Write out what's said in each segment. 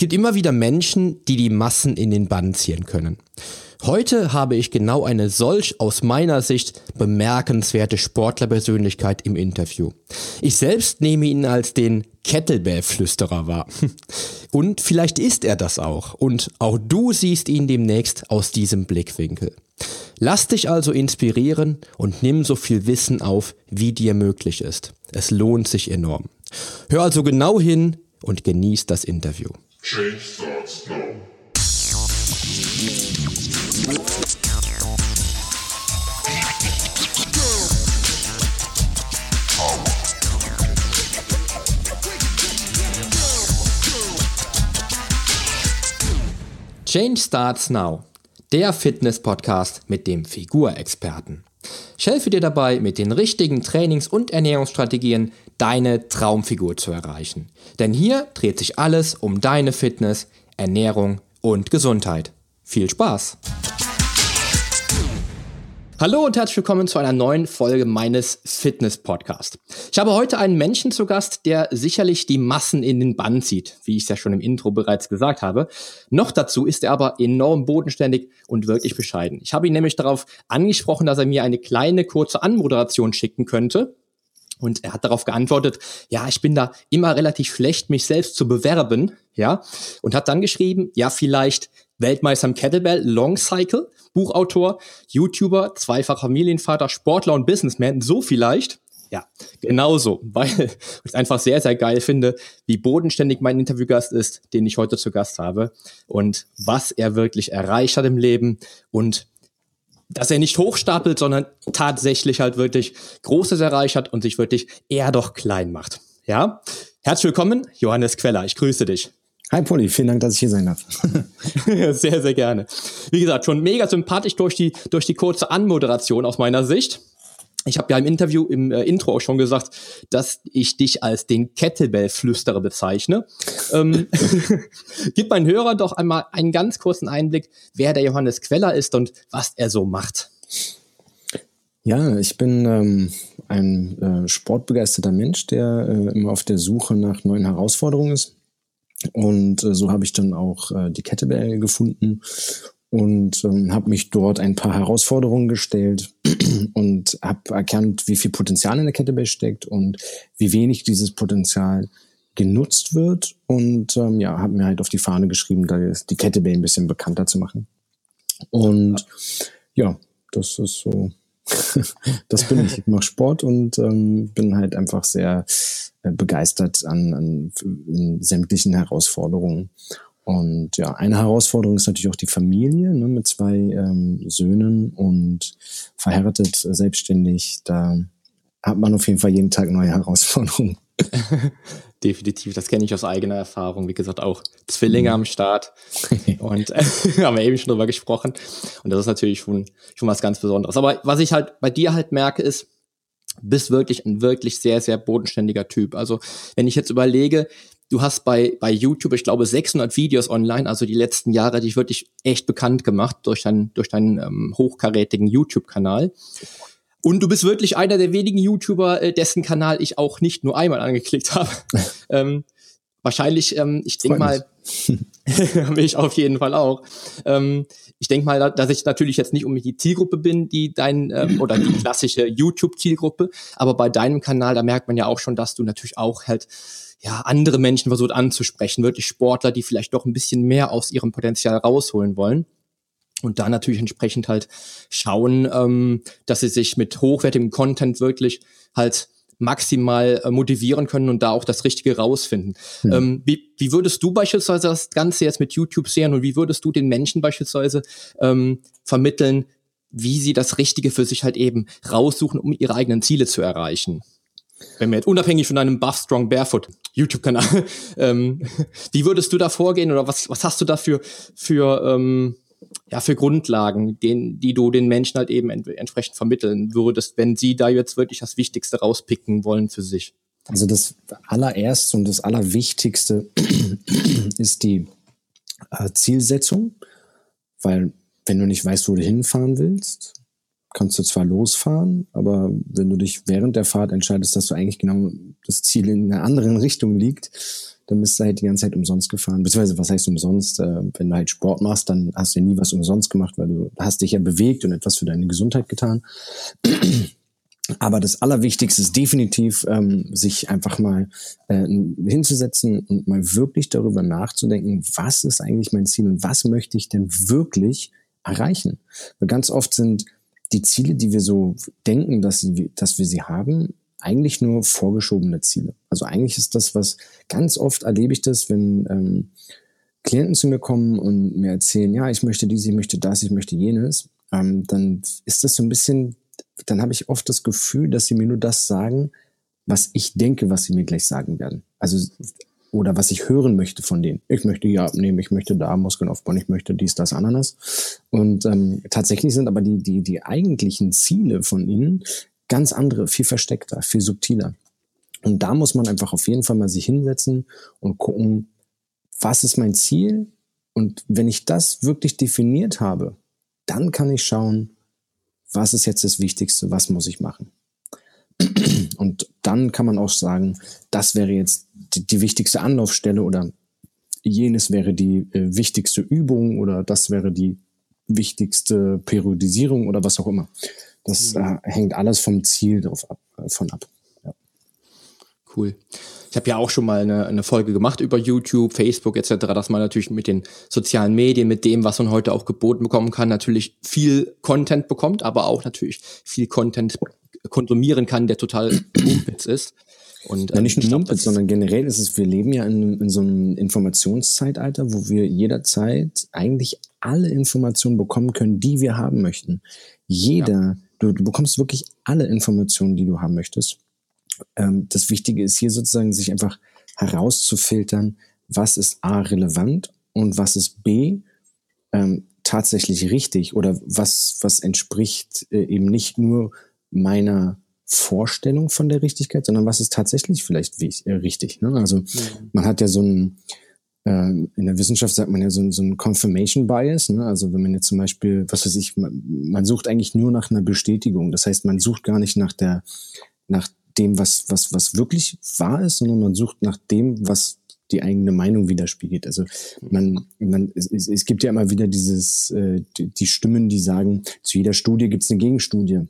gibt immer wieder Menschen, die die Massen in den Bann ziehen können. Heute habe ich genau eine solch aus meiner Sicht bemerkenswerte Sportlerpersönlichkeit im Interview. Ich selbst nehme ihn als den Kettlebell-Flüsterer wahr. Und vielleicht ist er das auch. Und auch du siehst ihn demnächst aus diesem Blickwinkel. Lass dich also inspirieren und nimm so viel Wissen auf, wie dir möglich ist. Es lohnt sich enorm. Hör also genau hin und genieß das Interview. Change starts now. Change Starts Now, der Fitness-Podcast mit dem Figurexperten. Ich helfe dir dabei, mit den richtigen Trainings- und Ernährungsstrategien deine Traumfigur zu erreichen. Denn hier dreht sich alles um deine Fitness, Ernährung und Gesundheit. Viel Spaß! Hallo und herzlich willkommen zu einer neuen Folge meines Fitness-Podcasts. Ich habe heute einen Menschen zu Gast, der sicherlich die Massen in den Bann zieht, wie ich es ja schon im Intro bereits gesagt habe. Noch dazu ist er aber enorm bodenständig und wirklich bescheiden. Ich habe ihn nämlich darauf angesprochen, dass er mir eine kleine kurze Anmoderation schicken könnte. Und er hat darauf geantwortet, ja, ich bin da immer relativ schlecht, mich selbst zu bewerben, ja, und hat dann geschrieben, ja, vielleicht Weltmeister im Kettlebell, Long Cycle, Buchautor, YouTuber, zweifacher Familienvater, Sportler und Businessman, so vielleicht. Ja, genauso, weil ich einfach sehr, sehr geil finde, wie bodenständig mein Interviewgast ist, den ich heute zu Gast habe und was er wirklich erreicht hat im Leben und dass er nicht hochstapelt, sondern tatsächlich halt wirklich Großes erreicht hat und sich wirklich eher doch klein macht. Ja, herzlich willkommen, Johannes Queller, ich grüße dich. Hi Polly, vielen Dank, dass ich hier sein darf. sehr, sehr gerne. Wie gesagt, schon mega sympathisch durch die, durch die kurze Anmoderation aus meiner Sicht. Ich habe ja im Interview, im äh, Intro auch schon gesagt, dass ich dich als den Kettlebell-Flüsterer bezeichne. Ähm, gib meinen Hörern doch einmal einen ganz kurzen Einblick, wer der Johannes Queller ist und was er so macht. Ja, ich bin ähm, ein äh, sportbegeisterter Mensch, der äh, immer auf der Suche nach neuen Herausforderungen ist. Und äh, so habe ich dann auch äh, die Kettlebell gefunden und ähm, habe mich dort ein paar Herausforderungen gestellt und habe erkannt, wie viel Potenzial in der Kettlebell steckt und wie wenig dieses Potenzial genutzt wird und ähm, ja, habe mir halt auf die Fahne geschrieben, da die Kettlebell ein bisschen bekannter zu machen. Und ja, das ist so das bin ich. Ich mache Sport und ähm, bin halt einfach sehr äh, begeistert an, an sämtlichen Herausforderungen. Und ja, eine Herausforderung ist natürlich auch die Familie ne, mit zwei ähm, Söhnen und verheiratet, selbstständig. Da hat man auf jeden Fall jeden Tag neue Herausforderungen. Definitiv, das kenne ich aus eigener Erfahrung. Wie gesagt, auch Zwillinge mhm. am Start. Und äh, haben wir eben schon drüber gesprochen. Und das ist natürlich schon, schon was ganz Besonderes. Aber was ich halt bei dir halt merke, ist, bist wirklich ein wirklich sehr, sehr bodenständiger Typ. Also, wenn ich jetzt überlege, du hast bei, bei YouTube, ich glaube, 600 Videos online, also die letzten Jahre, dich wirklich echt bekannt gemacht durch deinen, durch deinen ähm, hochkarätigen YouTube-Kanal. Und du bist wirklich einer der wenigen YouTuber, äh, dessen Kanal ich auch nicht nur einmal angeklickt habe. ähm, wahrscheinlich, ähm, ich denke mal, ich auf jeden Fall auch. Ähm, ich denke mal, dass ich natürlich jetzt nicht unbedingt die Zielgruppe bin, die dein ähm, oder die klassische YouTube-Zielgruppe, aber bei deinem Kanal, da merkt man ja auch schon, dass du natürlich auch halt ja andere Menschen versucht anzusprechen, wirklich Sportler, die vielleicht doch ein bisschen mehr aus ihrem Potenzial rausholen wollen und da natürlich entsprechend halt schauen, ähm, dass sie sich mit hochwertigem Content wirklich halt maximal äh, motivieren können und da auch das Richtige rausfinden. Mhm. Ähm, wie, wie würdest du beispielsweise das Ganze jetzt mit YouTube sehen und wie würdest du den Menschen beispielsweise ähm, vermitteln, wie sie das Richtige für sich halt eben raussuchen, um ihre eigenen Ziele zu erreichen? Wenn wir jetzt unabhängig von deinem Buff Strong Barefoot YouTube-Kanal, ähm, wie würdest du da vorgehen oder was, was hast du da für, für ähm, ja, für Grundlagen, den, die du den Menschen halt eben ent entsprechend vermitteln würdest, wenn sie da jetzt wirklich das Wichtigste rauspicken wollen für sich? Also das allererste und das allerwichtigste ist die äh, Zielsetzung, weil wenn du nicht weißt, wo du hinfahren willst, kannst du zwar losfahren, aber wenn du dich während der Fahrt entscheidest, dass du eigentlich genau das Ziel in einer anderen Richtung liegt, dann bist du halt die ganze Zeit umsonst gefahren. Beziehungsweise, was heißt umsonst? Äh, wenn du halt Sport machst, dann hast du ja nie was umsonst gemacht, weil du hast dich ja bewegt und etwas für deine Gesundheit getan. Aber das Allerwichtigste ist definitiv, ähm, sich einfach mal äh, hinzusetzen und mal wirklich darüber nachzudenken, was ist eigentlich mein Ziel und was möchte ich denn wirklich erreichen. Weil ganz oft sind die Ziele, die wir so denken, dass, sie, dass wir sie haben, eigentlich nur vorgeschobene Ziele. Also eigentlich ist das, was ganz oft erlebe ich das, wenn ähm, Klienten zu mir kommen und mir erzählen, ja, ich möchte dies, ich möchte das, ich möchte jenes, ähm, dann ist das so ein bisschen dann habe ich oft das Gefühl, dass sie mir nur das sagen, was ich denke, was sie mir gleich sagen werden. Also oder was ich hören möchte von denen. Ich möchte hier abnehmen, ich möchte da Muskeln aufbauen, ich möchte dies, das, Ananas. Und ähm, tatsächlich sind aber die, die, die eigentlichen Ziele von ihnen ganz andere, viel versteckter, viel subtiler. Und da muss man einfach auf jeden Fall mal sich hinsetzen und gucken, was ist mein Ziel? Und wenn ich das wirklich definiert habe, dann kann ich schauen, was ist jetzt das Wichtigste, was muss ich machen? Und dann kann man auch sagen, das wäre jetzt die, die wichtigste Anlaufstelle oder jenes wäre die äh, wichtigste Übung oder das wäre die wichtigste Periodisierung oder was auch immer. Das mhm. äh, hängt alles vom Ziel drauf ab, äh, von ab. Ja. Cool. Ich habe ja auch schon mal eine, eine Folge gemacht über YouTube, Facebook etc., dass man natürlich mit den sozialen Medien, mit dem, was man heute auch geboten bekommen kann, natürlich viel Content bekommt, aber auch natürlich viel Content konsumieren kann, der total Mumpitz ist. Und, ja, nicht nur Mumpitz, sondern generell ist es, wir leben ja in, in so einem Informationszeitalter, wo wir jederzeit eigentlich alle Informationen bekommen können, die wir haben möchten. Jeder, ja. du, du bekommst wirklich alle Informationen, die du haben möchtest ähm, das Wichtige ist hier sozusagen, sich einfach herauszufiltern, was ist A relevant und was ist B ähm, tatsächlich richtig oder was, was entspricht äh, eben nicht nur meiner Vorstellung von der Richtigkeit, sondern was ist tatsächlich vielleicht äh, richtig. Ne? Also mhm. man hat ja so ein, äh, in der Wissenschaft sagt man ja so, so ein Confirmation Bias. Ne? Also wenn man jetzt zum Beispiel, was weiß ich, man, man sucht eigentlich nur nach einer Bestätigung. Das heißt, man sucht gar nicht nach der, nach dem, was, was, was wirklich wahr ist, sondern man sucht nach dem, was die eigene Meinung widerspiegelt. Also man, man, es, es gibt ja immer wieder dieses, äh, die, die Stimmen, die sagen, zu jeder Studie gibt es eine Gegenstudie.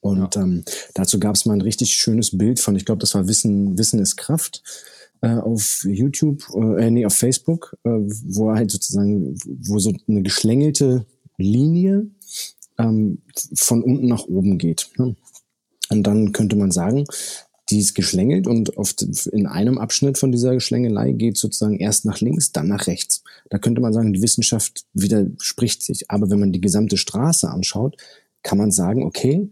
Und ja. ähm, dazu gab es mal ein richtig schönes Bild von, ich glaube, das war Wissen, Wissen ist Kraft äh, auf YouTube, äh, nee, auf Facebook, äh, wo er halt sozusagen, wo so eine geschlängelte Linie ähm, von unten nach oben geht. Ne? Und dann könnte man sagen, die ist geschlängelt und oft in einem Abschnitt von dieser Geschlängelei geht sozusagen erst nach links, dann nach rechts. Da könnte man sagen, die Wissenschaft widerspricht sich. Aber wenn man die gesamte Straße anschaut, kann man sagen, okay,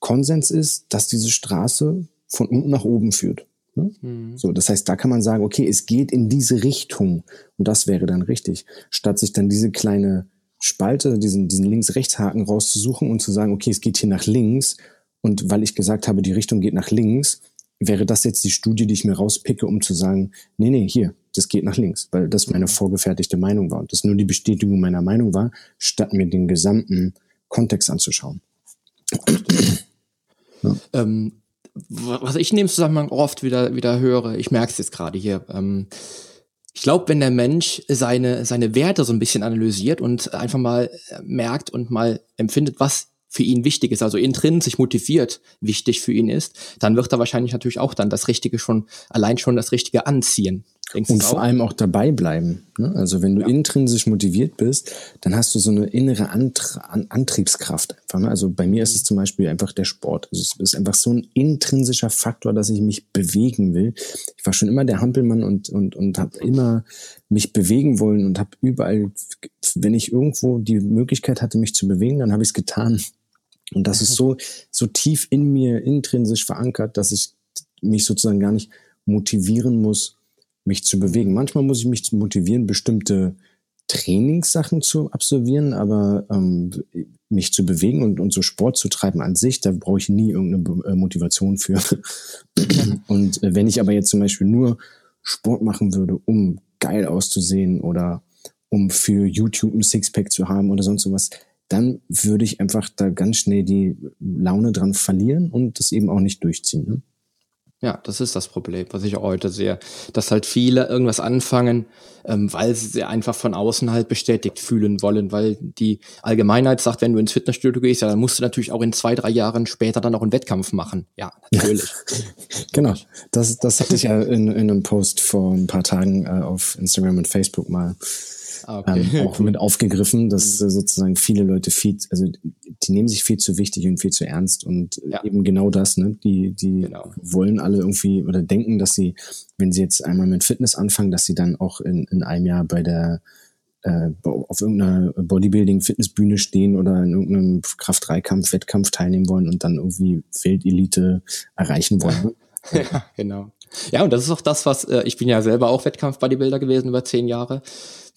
Konsens ist, dass diese Straße von unten nach oben führt. Ne? Mhm. So, das heißt, da kann man sagen, okay, es geht in diese Richtung und das wäre dann richtig, statt sich dann diese kleine Spalte, diesen, diesen Links-Rechts-Haken rauszusuchen und zu sagen, okay, es geht hier nach links. Und weil ich gesagt habe, die Richtung geht nach links, wäre das jetzt die Studie, die ich mir rauspicke, um zu sagen, nee, nee, hier, das geht nach links, weil das meine vorgefertigte Meinung war und das nur die Bestätigung meiner Meinung war, statt mir den gesamten Kontext anzuschauen. Ähm, was ich in dem Zusammenhang oft wieder, wieder höre, ich merke es jetzt gerade hier, ähm, ich glaube, wenn der Mensch seine, seine Werte so ein bisschen analysiert und einfach mal merkt und mal empfindet, was für ihn wichtig ist, also intrinsisch motiviert wichtig für ihn ist, dann wird er wahrscheinlich natürlich auch dann das Richtige schon, allein schon das Richtige anziehen. Denkst und vor allem auch dabei bleiben. Ne? Also wenn du ja. intrinsisch motiviert bist, dann hast du so eine innere Antr An Antriebskraft einfach. Ne? Also bei mir ist es zum Beispiel einfach der Sport. Also es ist einfach so ein intrinsischer Faktor, dass ich mich bewegen will. Ich war schon immer der Hampelmann und und und habe immer mich bewegen wollen und habe überall, wenn ich irgendwo die Möglichkeit hatte, mich zu bewegen, dann habe ich es getan. Und das ist so so tief in mir intrinsisch verankert, dass ich mich sozusagen gar nicht motivieren muss mich zu bewegen. Manchmal muss ich mich motivieren, bestimmte Trainingssachen zu absolvieren, aber ähm, mich zu bewegen und, und so Sport zu treiben an sich, da brauche ich nie irgendeine äh, Motivation für. und äh, wenn ich aber jetzt zum Beispiel nur Sport machen würde, um geil auszusehen oder um für YouTube ein Sixpack zu haben oder sonst sowas, dann würde ich einfach da ganz schnell die Laune dran verlieren und das eben auch nicht durchziehen. Ne? Ja, das ist das Problem, was ich auch heute sehe. Dass halt viele irgendwas anfangen, ähm, weil sie sich einfach von außen halt bestätigt fühlen wollen, weil die Allgemeinheit sagt, wenn du ins Fitnessstudio gehst, ja, dann musst du natürlich auch in zwei, drei Jahren später dann auch einen Wettkampf machen. Ja, natürlich. genau. Das, das hatte ich ja in, in einem Post vor ein paar Tagen äh, auf Instagram und Facebook mal Ah, okay. ähm, auch mit aufgegriffen, dass äh, sozusagen viele Leute viel, also die nehmen sich viel zu wichtig und viel zu ernst und ja. eben genau das, ne? Die, die genau. wollen alle irgendwie oder denken, dass sie, wenn sie jetzt einmal mit Fitness anfangen, dass sie dann auch in, in einem Jahr bei der äh, auf irgendeiner Bodybuilding-Fitnessbühne stehen oder in irgendeinem Kraft-3-Kampf, Wettkampf teilnehmen wollen und dann irgendwie Weltelite erreichen wollen. ja, genau. Ja, und das ist auch das, was, äh, ich bin ja selber auch Wettkampf-Bodybuilder gewesen über zehn Jahre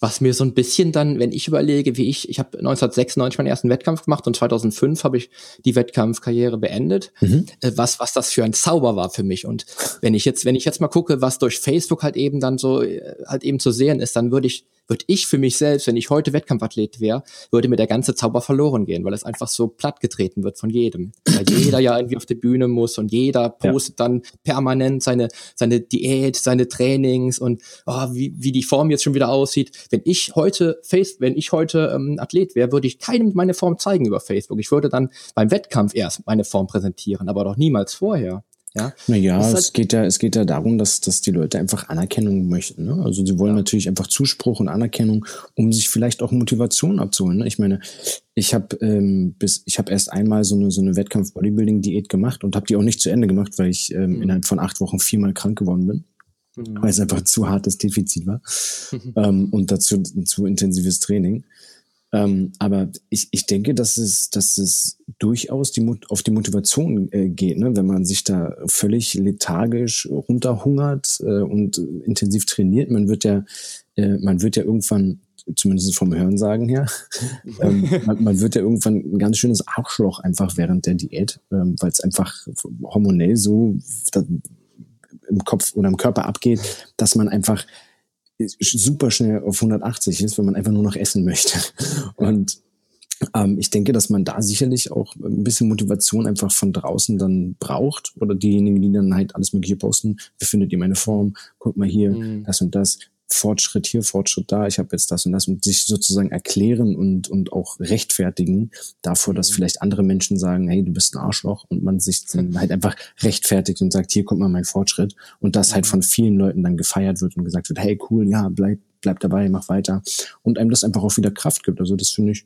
was mir so ein bisschen dann, wenn ich überlege, wie ich, ich habe 1996 meinen ersten Wettkampf gemacht und 2005 habe ich die Wettkampfkarriere beendet, mhm. äh, was was das für ein Zauber war für mich und wenn ich jetzt wenn ich jetzt mal gucke, was durch Facebook halt eben dann so äh, halt eben zu sehen ist, dann würde ich würde ich für mich selbst, wenn ich heute Wettkampfathlet wäre, würde mir der ganze Zauber verloren gehen, weil es einfach so platt getreten wird von jedem. Weil jeder ja irgendwie auf die Bühne muss und jeder postet ja. dann permanent seine, seine Diät, seine Trainings und oh, wie, wie die Form jetzt schon wieder aussieht. Wenn ich heute Face, wenn ich heute ähm, Athlet wäre, würde ich keinem meine Form zeigen über Facebook. Ich würde dann beim Wettkampf erst meine Form präsentieren, aber doch niemals vorher. Ja, naja, halt es geht ja, es geht ja darum, dass, dass die Leute einfach Anerkennung möchten. Ne? Also sie wollen ja. natürlich einfach Zuspruch und Anerkennung, um sich vielleicht auch Motivation abzuholen. Ne? Ich meine, ich habe ähm, bis, ich habe erst einmal so eine so eine Wettkampf-Bodybuilding-Diät gemacht und habe die auch nicht zu Ende gemacht, weil ich ähm, mhm. innerhalb von acht Wochen viermal krank geworden bin. Mhm. Weil es einfach zu hartes Defizit war. ähm, und dazu zu intensives Training. Ähm, aber ich, ich denke, dass es, dass es durchaus die, auf die Motivation äh, geht, ne? wenn man sich da völlig lethargisch runterhungert äh, und intensiv trainiert. Man wird ja, äh, man wird ja irgendwann zumindest vom Hörensagen her. ähm, man, man, wird ja irgendwann ein ganz schönes Arschloch einfach während der Diät, ähm, weil es einfach hormonell so im Kopf oder im Körper abgeht, dass man einfach super schnell auf 180 ist, wenn man einfach nur noch essen möchte. Und ähm, ich denke, dass man da sicherlich auch ein bisschen Motivation einfach von draußen dann braucht oder diejenigen, die dann halt alles Mögliche posten. Wie findet ihr meine Form? Guck mal hier, mhm. das und das. Fortschritt hier, Fortschritt da, ich habe jetzt das und das und sich sozusagen erklären und, und auch rechtfertigen davor, dass mhm. vielleicht andere Menschen sagen, hey, du bist ein Arschloch und man sich dann halt einfach rechtfertigt und sagt, hier kommt mal mein Fortschritt und das halt mhm. von vielen Leuten dann gefeiert wird und gesagt wird, hey, cool, ja, bleib, bleib dabei, mach weiter und einem das einfach auch wieder Kraft gibt. Also das finde ich,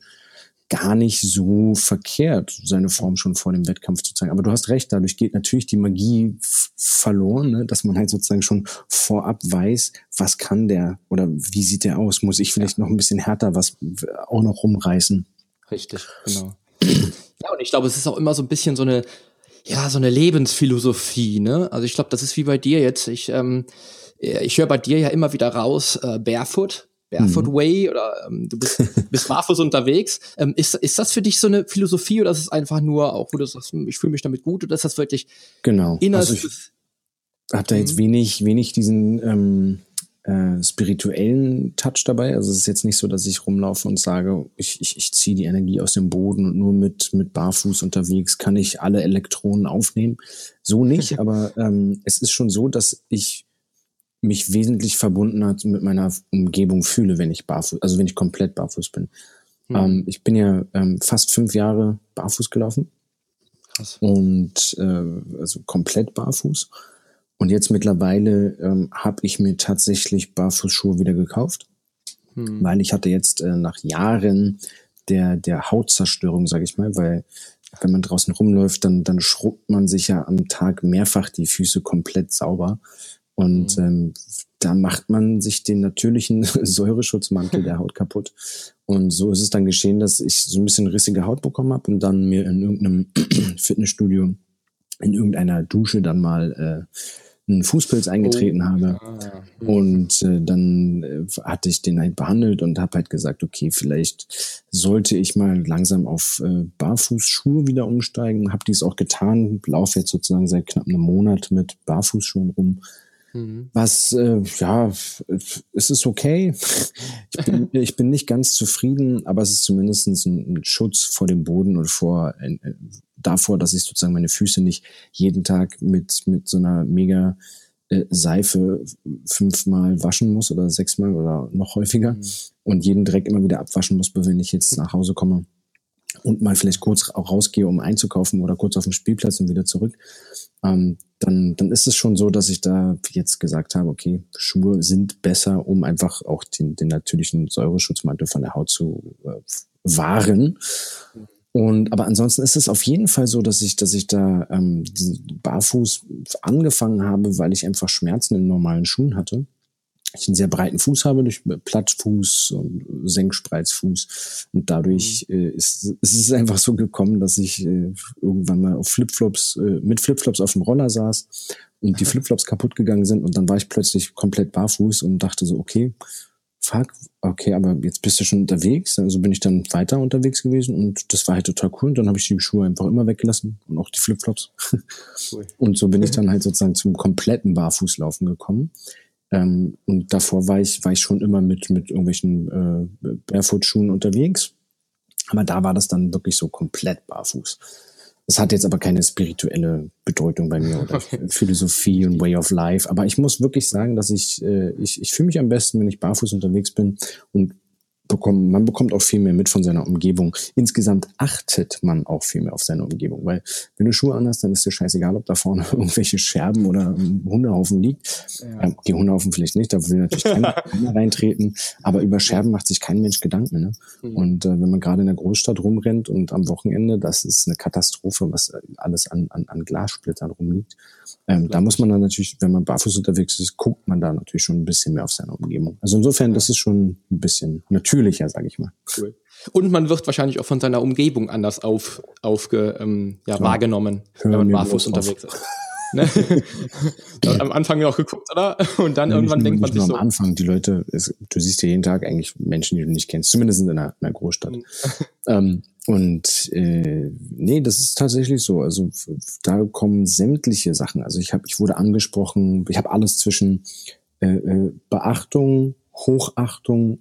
gar nicht so verkehrt, seine Form schon vor dem Wettkampf zu zeigen. Aber du hast recht, dadurch geht natürlich die Magie verloren, ne? dass man halt sozusagen schon vorab weiß, was kann der oder wie sieht der aus? Muss ich vielleicht noch ein bisschen härter was auch noch rumreißen? Richtig, genau. ja, und ich glaube, es ist auch immer so ein bisschen so eine, ja, so eine Lebensphilosophie, ne? Also ich glaube, das ist wie bei dir jetzt. Ich, ähm, ich höre bei dir ja immer wieder raus, äh, Barefoot, Barefoot mhm. Way oder ähm, du bist, bist barfuß unterwegs. Ähm, ist, ist das für dich so eine Philosophie oder ist es einfach nur auch, wo du sagst, hm, ich fühle mich damit gut oder ist das wirklich genau. Also ich habe da jetzt mhm. wenig, wenig diesen ähm, äh, spirituellen Touch dabei. Also es ist jetzt nicht so, dass ich rumlaufe und sage, ich, ich, ich ziehe die Energie aus dem Boden und nur mit, mit Barfuß unterwegs kann ich alle Elektronen aufnehmen. So nicht, aber ähm, es ist schon so, dass ich mich wesentlich verbunden hat mit meiner Umgebung fühle, wenn ich barfuß, also wenn ich komplett barfuß bin. Mhm. Ähm, ich bin ja ähm, fast fünf Jahre barfuß gelaufen. Krass. Und äh, also komplett barfuß. Und jetzt mittlerweile ähm, habe ich mir tatsächlich Barfußschuhe wieder gekauft, mhm. weil ich hatte jetzt äh, nach Jahren der, der Hautzerstörung, sage ich mal, weil wenn man draußen rumläuft, dann, dann schrubbt man sich ja am Tag mehrfach die Füße komplett sauber. Und mhm. ähm, da macht man sich den natürlichen Säureschutzmantel der Haut kaputt. Und so ist es dann geschehen, dass ich so ein bisschen rissige Haut bekommen habe und dann mir in irgendeinem Fitnessstudio in irgendeiner Dusche dann mal äh, einen Fußpilz eingetreten oh, habe. Ja. Mhm. Und äh, dann äh, hatte ich den halt behandelt und habe halt gesagt, okay, vielleicht sollte ich mal langsam auf äh, Barfußschuhe wieder umsteigen. Habe dies auch getan, laufe jetzt sozusagen seit knapp einem Monat mit Barfußschuhen rum Mhm. Was, äh, ja, es ist okay. Ich bin, ich bin nicht ganz zufrieden, aber es ist zumindest ein, ein, Schutz vor dem Boden und vor, davor, dass ich sozusagen meine Füße nicht jeden Tag mit, mit so einer mega äh, Seife fünfmal waschen muss oder sechsmal oder noch häufiger mhm. und jeden Dreck immer wieder abwaschen muss, wenn ich jetzt nach Hause komme und mal vielleicht kurz auch rausgehe, um einzukaufen oder kurz auf den Spielplatz und wieder zurück, ähm, dann, dann ist es schon so, dass ich da jetzt gesagt habe, okay, Schuhe sind besser, um einfach auch den, den natürlichen Säureschutzmantel von der Haut zu äh, wahren. Und aber ansonsten ist es auf jeden Fall so, dass ich, dass ich da ähm, barfuß angefangen habe, weil ich einfach Schmerzen in normalen Schuhen hatte ich einen sehr breiten Fuß habe, durch Plattfuß und Senkspreizfuß. Und dadurch mhm. äh, ist, ist, es einfach so gekommen, dass ich äh, irgendwann mal auf Flipflops, äh, mit Flipflops auf dem Roller saß und die Flipflops kaputt gegangen sind. Und dann war ich plötzlich komplett barfuß und dachte so, okay, fuck, okay, aber jetzt bist du schon unterwegs. Also bin ich dann weiter unterwegs gewesen und das war halt total cool. Und dann habe ich die Schuhe einfach immer weggelassen und auch die Flipflops. Cool. Und so bin ich dann halt sozusagen zum kompletten Barfußlaufen gekommen. Ähm, und davor war ich, war ich schon immer mit, mit irgendwelchen äh, Barefoot-Schuhen unterwegs. Aber da war das dann wirklich so komplett barfuß. Es hat jetzt aber keine spirituelle Bedeutung bei mir oder. Philosophie und Way of Life. Aber ich muss wirklich sagen, dass ich, äh, ich, ich fühle mich am besten, wenn ich barfuß unterwegs bin und bekommen, man bekommt auch viel mehr mit von seiner Umgebung. Insgesamt achtet man auch viel mehr auf seine Umgebung, weil wenn du Schuhe anhast, dann ist dir scheißegal, ob da vorne irgendwelche Scherben oder Hundehaufen liegt. Ja. Ähm, die Hundehaufen vielleicht nicht, da will natürlich keiner, keiner reintreten, aber über Scherben macht sich kein Mensch Gedanken. Ne? Mhm. Und äh, wenn man gerade in der Großstadt rumrennt und am Wochenende, das ist eine Katastrophe, was alles an, an, an Glassplittern rumliegt. Ähm, da muss man dann natürlich, wenn man barfuß unterwegs ist, guckt man da natürlich schon ein bisschen mehr auf seine Umgebung. Also insofern, das ist schon ein bisschen natürlicher, sage ich mal. Cool. Und man wird wahrscheinlich auch von seiner Umgebung anders auf, aufge, ähm, ja, ja. wahrgenommen, Hören wenn man barfuß unterwegs ist. Ne? am Anfang noch geguckt, oder? Und dann ja, irgendwann denkt man sich so. Am Anfang, die Leute, es, du siehst ja jeden Tag eigentlich Menschen, die du nicht kennst, zumindest in einer, in einer Großstadt. Mhm. ähm, und äh, nee, das ist tatsächlich so. Also da kommen sämtliche Sachen. Also ich habe, ich wurde angesprochen, ich habe alles zwischen äh, äh, Beachtung, Hochachtung,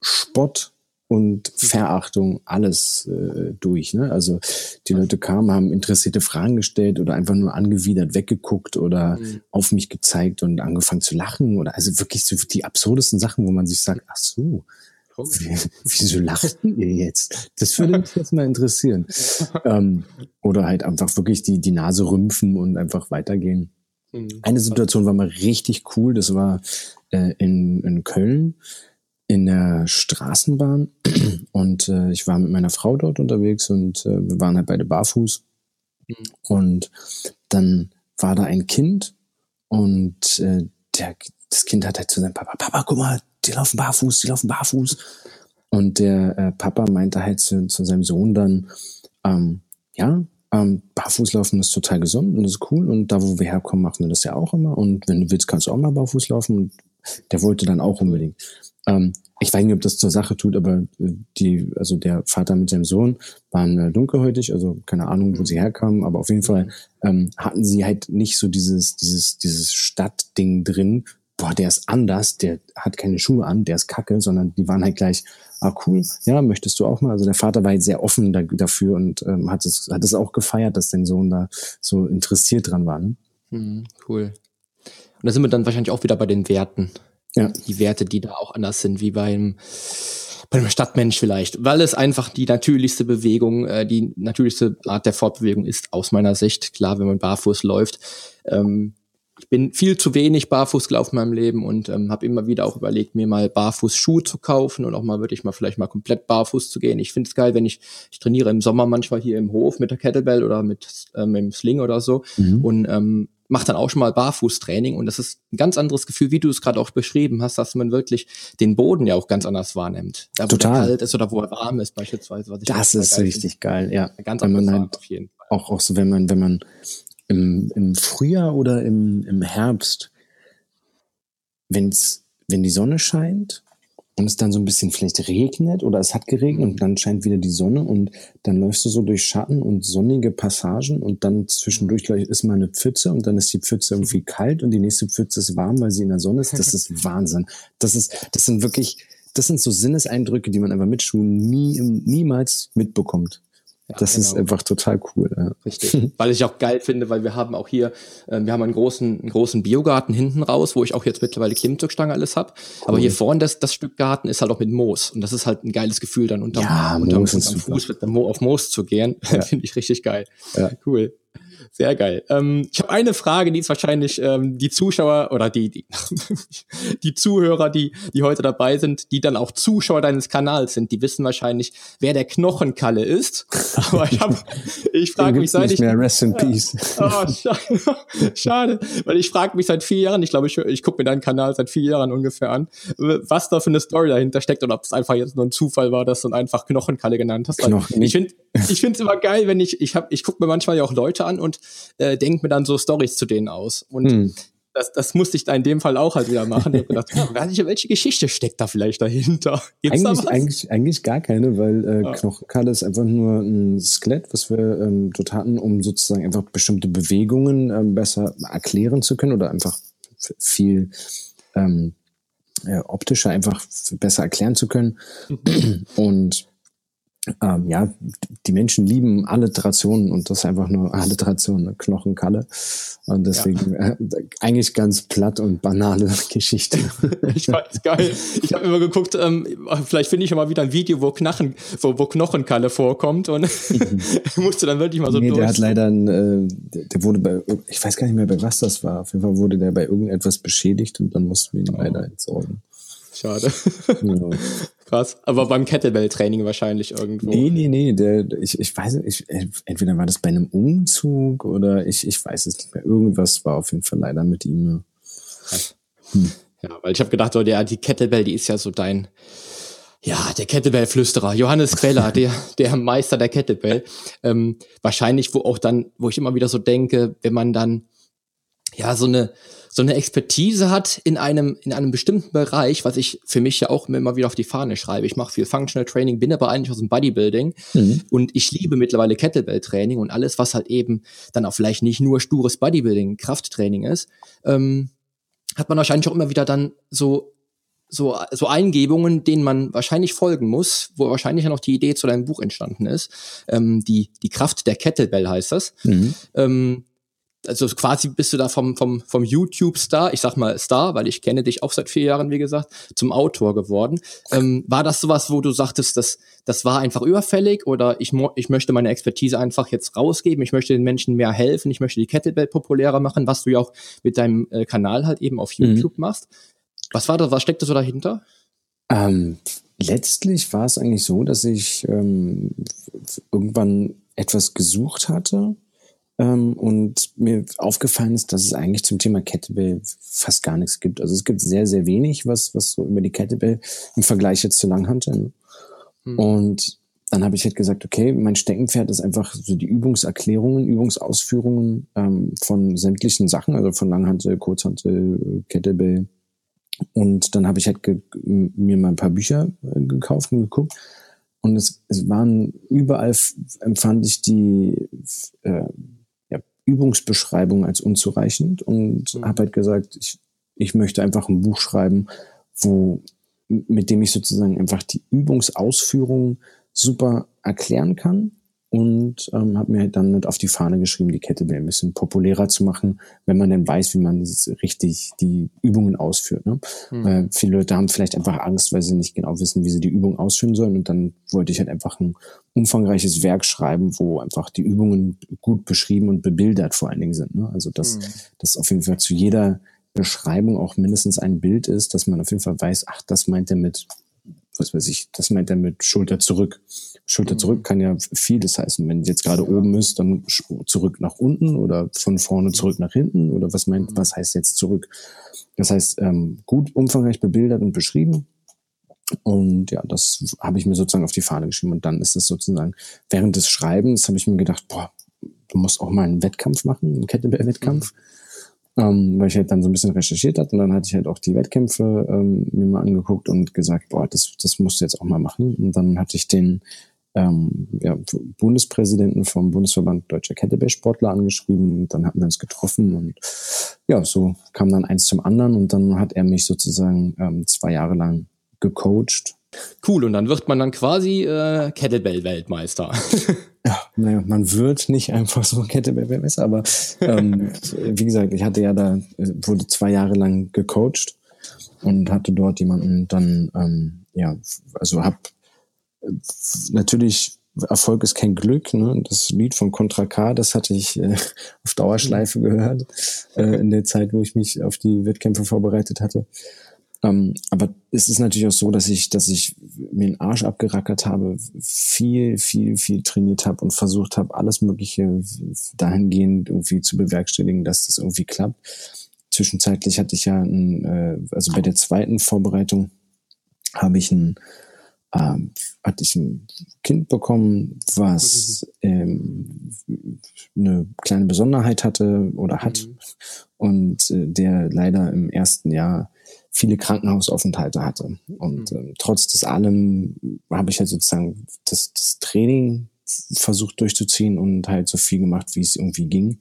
Spott und Verachtung alles äh, durch. Ne? Also die Leute kamen, haben interessierte Fragen gestellt oder einfach nur angewidert weggeguckt oder mhm. auf mich gezeigt und angefangen zu lachen oder also wirklich so die absurdesten Sachen, wo man sich sagt, ach so, wieso lachten ihr jetzt? Das würde mich jetzt mal interessieren. ähm, oder halt einfach wirklich die, die Nase rümpfen und einfach weitergehen. Mhm. Eine Situation war mal richtig cool, das war äh, in, in Köln in der Straßenbahn und äh, ich war mit meiner Frau dort unterwegs und äh, wir waren halt beide barfuß. Mhm. Und dann war da ein Kind und äh, der, das Kind hat halt zu seinem Papa, Papa, guck mal, die laufen barfuß, die laufen barfuß. Und der äh, Papa meinte halt zu, zu seinem Sohn dann, ähm, ja, ähm, Barfußlaufen ist total gesund und ist cool und da, wo wir herkommen, machen wir das ja auch immer und wenn du willst, kannst du auch mal barfuß laufen und der wollte dann auch unbedingt. Ähm, ich weiß nicht, ob das zur Sache tut, aber äh, die, also der Vater mit seinem Sohn waren äh, dunkelhäutig, also keine Ahnung, wo sie herkamen, aber auf jeden Fall ähm, hatten sie halt nicht so dieses, dieses, dieses Stadtding drin. Boah, der ist anders, der hat keine Schuhe an, der ist kacke, sondern die waren halt gleich, ah cool, ja, möchtest du auch mal? Also der Vater war halt sehr offen da, dafür und ähm, hat es hat es auch gefeiert, dass sein Sohn da so interessiert dran war. Ne? Mhm, cool. Und da sind wir dann wahrscheinlich auch wieder bei den Werten. Ja. Die Werte, die da auch anders sind, wie beim, beim Stadtmensch vielleicht. Weil es einfach die natürlichste Bewegung, äh, die natürlichste Art der Fortbewegung ist, aus meiner Sicht. Klar, wenn man barfuß läuft. Ähm, ich bin viel zu wenig barfuß gelaufen in meinem Leben und ähm, habe immer wieder auch überlegt, mir mal barfuß Schuhe zu kaufen und auch mal wirklich mal vielleicht mal komplett barfuß zu gehen. Ich finde es geil, wenn ich, ich trainiere im Sommer manchmal hier im Hof mit der Kettlebell oder mit, ähm, mit dem Sling oder so mhm. und ähm, macht dann auch schon mal Barfußtraining und das ist ein ganz anderes Gefühl, wie du es gerade auch beschrieben hast, dass man wirklich den Boden ja auch ganz anders wahrnimmt. Da, wo Total. kalt ist oder wo er warm ist beispielsweise. Das ist richtig geil, ja. Ganz wenn man halt auf jeden Fall. Auch, auch so, wenn man, wenn man im, im Frühjahr oder im, im Herbst, wenn's, wenn die Sonne scheint und es dann so ein bisschen vielleicht regnet oder es hat geregnet und dann scheint wieder die Sonne und dann läufst du so durch Schatten und sonnige Passagen und dann zwischendurch ist mal eine Pfütze und dann ist die Pfütze irgendwie kalt und die nächste Pfütze ist warm, weil sie in der Sonne ist. Das ist Wahnsinn. Das ist, das sind wirklich, das sind so Sinneseindrücke, die man einfach mit Schuhen nie, niemals mitbekommt. Das genau. ist einfach total cool. Ja. Richtig. weil ich auch geil finde, weil wir haben auch hier, äh, wir haben einen großen, einen großen Biogarten hinten raus, wo ich auch jetzt mittlerweile Klimmzugstange alles hab. Cool. Aber hier vorne das, das Stück Garten ist halt auch mit Moos. Und das ist halt ein geiles Gefühl, dann unterm, ja, unterm, unterm Fuß mit Mo auf Moos zu gehen. Ja. finde ich richtig geil. Ja. Cool. Sehr geil. Ähm, ich habe eine Frage, die ist wahrscheinlich ähm, die Zuschauer oder die, die, die Zuhörer, die, die heute dabei sind, die dann auch Zuschauer deines Kanals sind, die wissen wahrscheinlich, wer der Knochenkalle ist. Aber ich, hab, ich frage mich seit ich. Mehr Rest in Peace. Oh, schade, schade. Weil ich frage mich seit vier Jahren, ich glaube, ich, ich gucke mir deinen Kanal seit vier Jahren ungefähr an, was da für eine Story dahinter steckt oder ob es einfach jetzt nur ein Zufall war, dass du einfach Knochenkalle genannt hast. Knochen. Ich finde ich finde es immer geil, wenn ich, ich hab, ich gucke mir manchmal ja auch Leute an und äh, denke mir dann so Stories zu denen aus. Und hm. das, das musste ich da in dem Fall auch halt wieder machen. Ich gedacht, ja, welche Geschichte steckt da vielleicht dahinter? Gibt's eigentlich, da eigentlich, eigentlich gar keine, weil äh, ja. Knochenkalle ist einfach nur ein Skelett, was wir ähm, dort hatten, um sozusagen einfach bestimmte Bewegungen ähm, besser erklären zu können oder einfach viel ähm, äh, optischer einfach besser erklären zu können. Mhm. Und ähm, ja, die Menschen lieben Alliterationen und das ist einfach nur Alliteration, eine Knochenkalle. Und deswegen ja. äh, eigentlich ganz platt und banale Geschichte. ich fand's geil. Ich habe immer geguckt, ähm, vielleicht finde ich ja mal wieder ein Video, wo, Knachen, wo, wo Knochenkalle vorkommt und mhm. musste dann wirklich mal so nee, durch. Der hat leider, ein, äh, der wurde bei, ich weiß gar nicht mehr, bei was das war. Auf jeden Fall wurde der bei irgendetwas beschädigt und dann mussten wir ihn oh. leider entsorgen. Schade. Ja. Krass. Aber beim Kettlebell-Training wahrscheinlich irgendwo. Nee, nee, nee. Der, ich, ich weiß nicht, entweder war das bei einem Umzug oder ich, ich weiß es nicht mehr. Irgendwas war auf jeden Fall leider mit ihm. Hm. Ja, weil ich habe gedacht, so, der, die Kettlebell, die ist ja so dein, ja, der Kettlebell-Flüsterer, Johannes Queller, der, der Meister der Kettlebell. Ähm, wahrscheinlich, wo auch dann, wo ich immer wieder so denke, wenn man dann, ja, so eine, so eine Expertise hat in einem, in einem bestimmten Bereich, was ich für mich ja auch immer wieder auf die Fahne schreibe. Ich mache viel Functional Training, bin aber eigentlich aus dem Bodybuilding mhm. und ich liebe mittlerweile Kettlebell-Training und alles, was halt eben dann auch vielleicht nicht nur stures Bodybuilding, Krafttraining ist, ähm, hat man wahrscheinlich auch immer wieder dann so so, so Eingebungen, denen man wahrscheinlich folgen muss, wo wahrscheinlich ja noch die Idee zu deinem Buch entstanden ist. Ähm, die, die Kraft der Kettlebell heißt das. Mhm. Ähm, also quasi bist du da vom, vom, vom YouTube-Star, ich sag mal Star, weil ich kenne dich auch seit vier Jahren, wie gesagt, zum Autor geworden. Ähm, war das sowas, wo du sagtest, das, das war einfach überfällig oder ich, ich möchte meine Expertise einfach jetzt rausgeben, ich möchte den Menschen mehr helfen, ich möchte die Kettlebell populärer machen, was du ja auch mit deinem äh, Kanal halt eben auf mhm. YouTube mhm. machst. Was war das, was steckte so dahinter? Ähm, letztlich war es eigentlich so, dass ich ähm, irgendwann etwas gesucht hatte, ähm, und mir aufgefallen ist, dass es eigentlich zum Thema Kettlebell fast gar nichts gibt. Also es gibt sehr, sehr wenig, was, was so über die Kettlebell im Vergleich jetzt zu Langhanteln. Hm. Und dann habe ich halt gesagt, okay, mein Steckenpferd ist einfach so die Übungserklärungen, Übungsausführungen ähm, von sämtlichen Sachen, also von Langhantel, Kurzhantel, Kettlebell. Und dann habe ich halt mir mal ein paar Bücher äh, gekauft und geguckt. Und es, es waren überall empfand ich die äh, Übungsbeschreibung als unzureichend und mhm. habe halt gesagt, ich, ich möchte einfach ein Buch schreiben, wo mit dem ich sozusagen einfach die Übungsausführung super erklären kann und ähm, habe mir dann mit auf die Fahne geschrieben, die Kettlebell ein bisschen populärer zu machen, wenn man denn weiß, wie man richtig die Übungen ausführt. Ne? Mhm. Weil viele Leute haben vielleicht einfach Angst, weil sie nicht genau wissen, wie sie die Übung ausführen sollen. Und dann wollte ich halt einfach ein umfangreiches Werk schreiben, wo einfach die Übungen gut beschrieben und bebildert vor allen Dingen sind. Ne? Also dass mhm. das auf jeden Fall zu jeder Beschreibung auch mindestens ein Bild ist, dass man auf jeden Fall weiß, ach, das meint er mit, was weiß ich, das meint er mit Schulter zurück. Schulter mhm. zurück kann ja vieles heißen. Wenn jetzt gerade oben ist, dann zurück nach unten oder von vorne zurück nach hinten oder was meint, mhm. was heißt jetzt zurück? Das heißt, ähm, gut umfangreich bebildert und beschrieben. Und ja, das habe ich mir sozusagen auf die Fahne geschrieben. Und dann ist es sozusagen während des Schreibens habe ich mir gedacht, boah, du musst auch mal einen Wettkampf machen, einen Kettlebell-Wettkampf. Mhm. Ähm, weil ich halt dann so ein bisschen recherchiert hatte und dann hatte ich halt auch die Wettkämpfe ähm, mir mal angeguckt und gesagt, boah, das, das musst du jetzt auch mal machen. Und dann hatte ich den ähm, ja, Bundespräsidenten vom Bundesverband Deutscher Kettlebell-Sportler angeschrieben und dann hatten wir uns getroffen und ja, so kam dann eins zum anderen und dann hat er mich sozusagen ähm, zwei Jahre lang gecoacht. Cool, und dann wird man dann quasi äh, Kettlebell-Weltmeister. Ja, naja, man wird nicht einfach so Kettlebell-Messer, aber ähm, wie gesagt, ich hatte ja da, wurde zwei Jahre lang gecoacht und hatte dort jemanden dann, ähm, ja, also hab natürlich Erfolg ist kein Glück. Ne? Das Lied von Contra K, das hatte ich äh, auf Dauerschleife gehört äh, in der Zeit, wo ich mich auf die Wettkämpfe vorbereitet hatte. Ähm, aber es ist natürlich auch so, dass ich, dass ich mir den Arsch abgerackert habe, viel, viel, viel trainiert habe und versucht habe, alles Mögliche dahingehend irgendwie zu bewerkstelligen, dass das irgendwie klappt. Zwischenzeitlich hatte ich ja, ein, äh, also bei der zweiten Vorbereitung habe ich ein ähm, hatte ich ein Kind bekommen, was ähm, eine kleine Besonderheit hatte oder hat mhm. und äh, der leider im ersten Jahr viele Krankenhausaufenthalte hatte. Und mhm. ähm, trotz des allem habe ich halt sozusagen das, das Training versucht durchzuziehen und halt so viel gemacht, wie es irgendwie ging.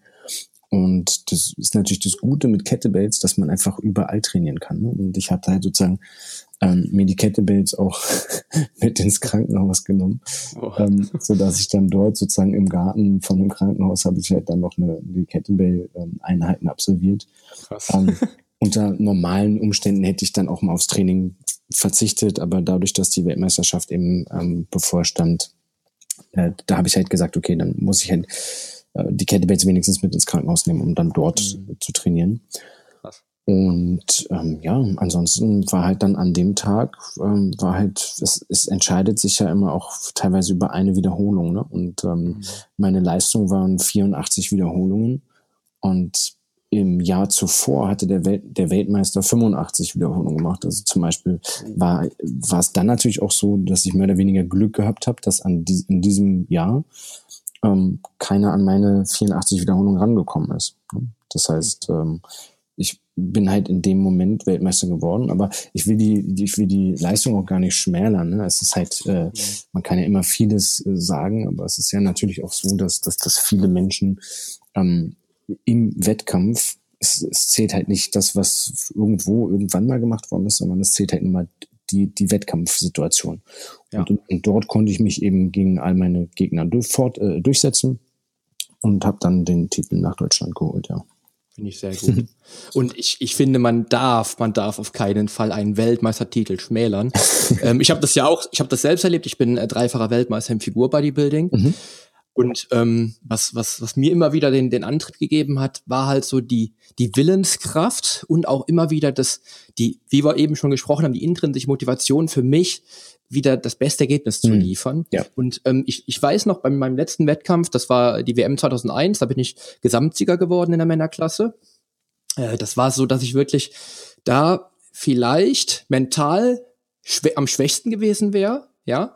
Und das ist natürlich das Gute mit Kettlebells, dass man einfach überall trainieren kann. Ne? Und ich hatte halt sozusagen ähm, mir die Kettlebells auch mit ins Krankenhaus genommen, oh. ähm, so dass ich dann dort sozusagen im Garten von dem Krankenhaus habe ich halt dann noch eine, die Kettlebell-Einheiten absolviert. Krass. Ähm, unter normalen Umständen hätte ich dann auch mal aufs Training verzichtet, aber dadurch, dass die Weltmeisterschaft eben ähm, bevorstand, äh, da habe ich halt gesagt, okay, dann muss ich halt äh, die Kettlebells wenigstens mit ins Krankenhaus nehmen, um dann dort mhm. zu trainieren. Krass. Und ähm, ja, ansonsten war halt dann an dem Tag, ähm, war halt, es, es entscheidet sich ja immer auch teilweise über eine Wiederholung. Ne? Und ähm, mhm. meine Leistung waren 84 Wiederholungen. Und im Jahr zuvor hatte der, Welt, der Weltmeister 85 Wiederholungen gemacht. Also zum Beispiel war, war es dann natürlich auch so, dass ich mehr oder weniger Glück gehabt habe, dass an die, in diesem Jahr ähm, keiner an meine 84 Wiederholungen rangekommen ist. Das heißt, ähm, ich bin halt in dem Moment Weltmeister geworden, aber ich will die, ich will die Leistung auch gar nicht schmälern. Ne? Es ist halt, äh, man kann ja immer vieles äh, sagen, aber es ist ja natürlich auch so, dass, dass, dass viele Menschen ähm, im Wettkampf, es, es zählt halt nicht das, was irgendwo irgendwann mal gemacht worden ist, sondern es zählt halt immer die, die Wettkampfsituation. Ja. Und, und, dort konnte ich mich eben gegen all meine Gegner durch, fort, äh, durchsetzen und habe dann den Titel nach Deutschland geholt, ja. Finde ich sehr gut. Und ich, ich finde, man darf, man darf auf keinen Fall einen Weltmeistertitel schmälern. ähm, ich habe das ja auch, ich habe das selbst erlebt. Ich bin äh, dreifacher Weltmeister im Figur-Bodybuilding. Mhm. Und ähm, was, was, was mir immer wieder den, den Antritt gegeben hat, war halt so die, die Willenskraft und auch immer wieder das, die, wie wir eben schon gesprochen haben, die intrinsische Motivation für mich, wieder das beste Ergebnis zu mhm. liefern. Ja. Und ähm, ich, ich weiß noch, bei meinem letzten Wettkampf, das war die WM 2001, da bin ich Gesamtsieger geworden in der Männerklasse. Äh, das war so, dass ich wirklich da vielleicht mental schw am schwächsten gewesen wäre, ja.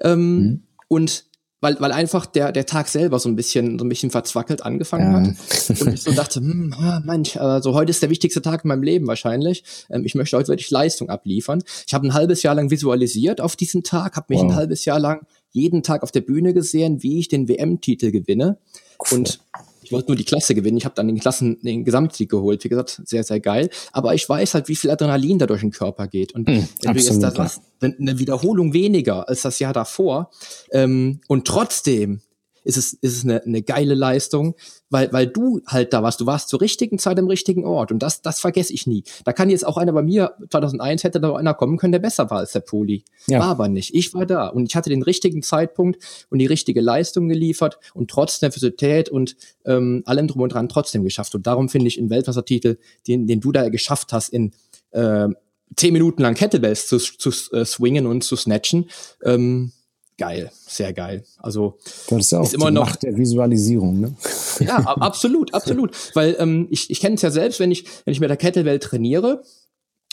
Ähm, mhm. Und weil, weil einfach der, der Tag selber so ein bisschen, so ein bisschen verzwackelt angefangen ja. hat. Und ich so dachte, hm, ah, Mensch, also heute ist der wichtigste Tag in meinem Leben wahrscheinlich. Ähm, ich möchte heute wirklich Leistung abliefern. Ich habe ein halbes Jahr lang visualisiert auf diesen Tag, habe mich wow. ein halbes Jahr lang jeden Tag auf der Bühne gesehen, wie ich den WM-Titel gewinne. Cool. Und ich wollte nur die Klasse gewinnen. Ich habe dann den Klassen, den Gesamtsieg geholt. Wie gesagt, sehr, sehr geil. Aber ich weiß halt, wie viel Adrenalin da durch den Körper geht. Und mm, wenn du jetzt da sagst, eine Wiederholung weniger als das Jahr davor ähm, und trotzdem ist es, ist es eine, eine geile Leistung, weil, weil du halt da warst. Du warst zur richtigen Zeit am richtigen Ort. Und das, das vergesse ich nie. Da kann jetzt auch einer bei mir, 2001 hätte da einer kommen können, der besser war als der Poli. Ja. War aber nicht. Ich war da und ich hatte den richtigen Zeitpunkt und die richtige Leistung geliefert und trotz Nervosität und ähm, allem drum und dran trotzdem geschafft. Und darum finde ich den Weltmeistertitel, den, den du da geschafft hast, in äh, zehn Minuten lang Kettlebells zu, zu äh, swingen und zu snatchen, ähm, geil, sehr geil. Also das ist, ja auch ist immer noch Macht der Visualisierung, ne? Ja, absolut, absolut. Weil ähm, ich, ich kenne es ja selbst, wenn ich wenn ich mit der Kettlebell trainiere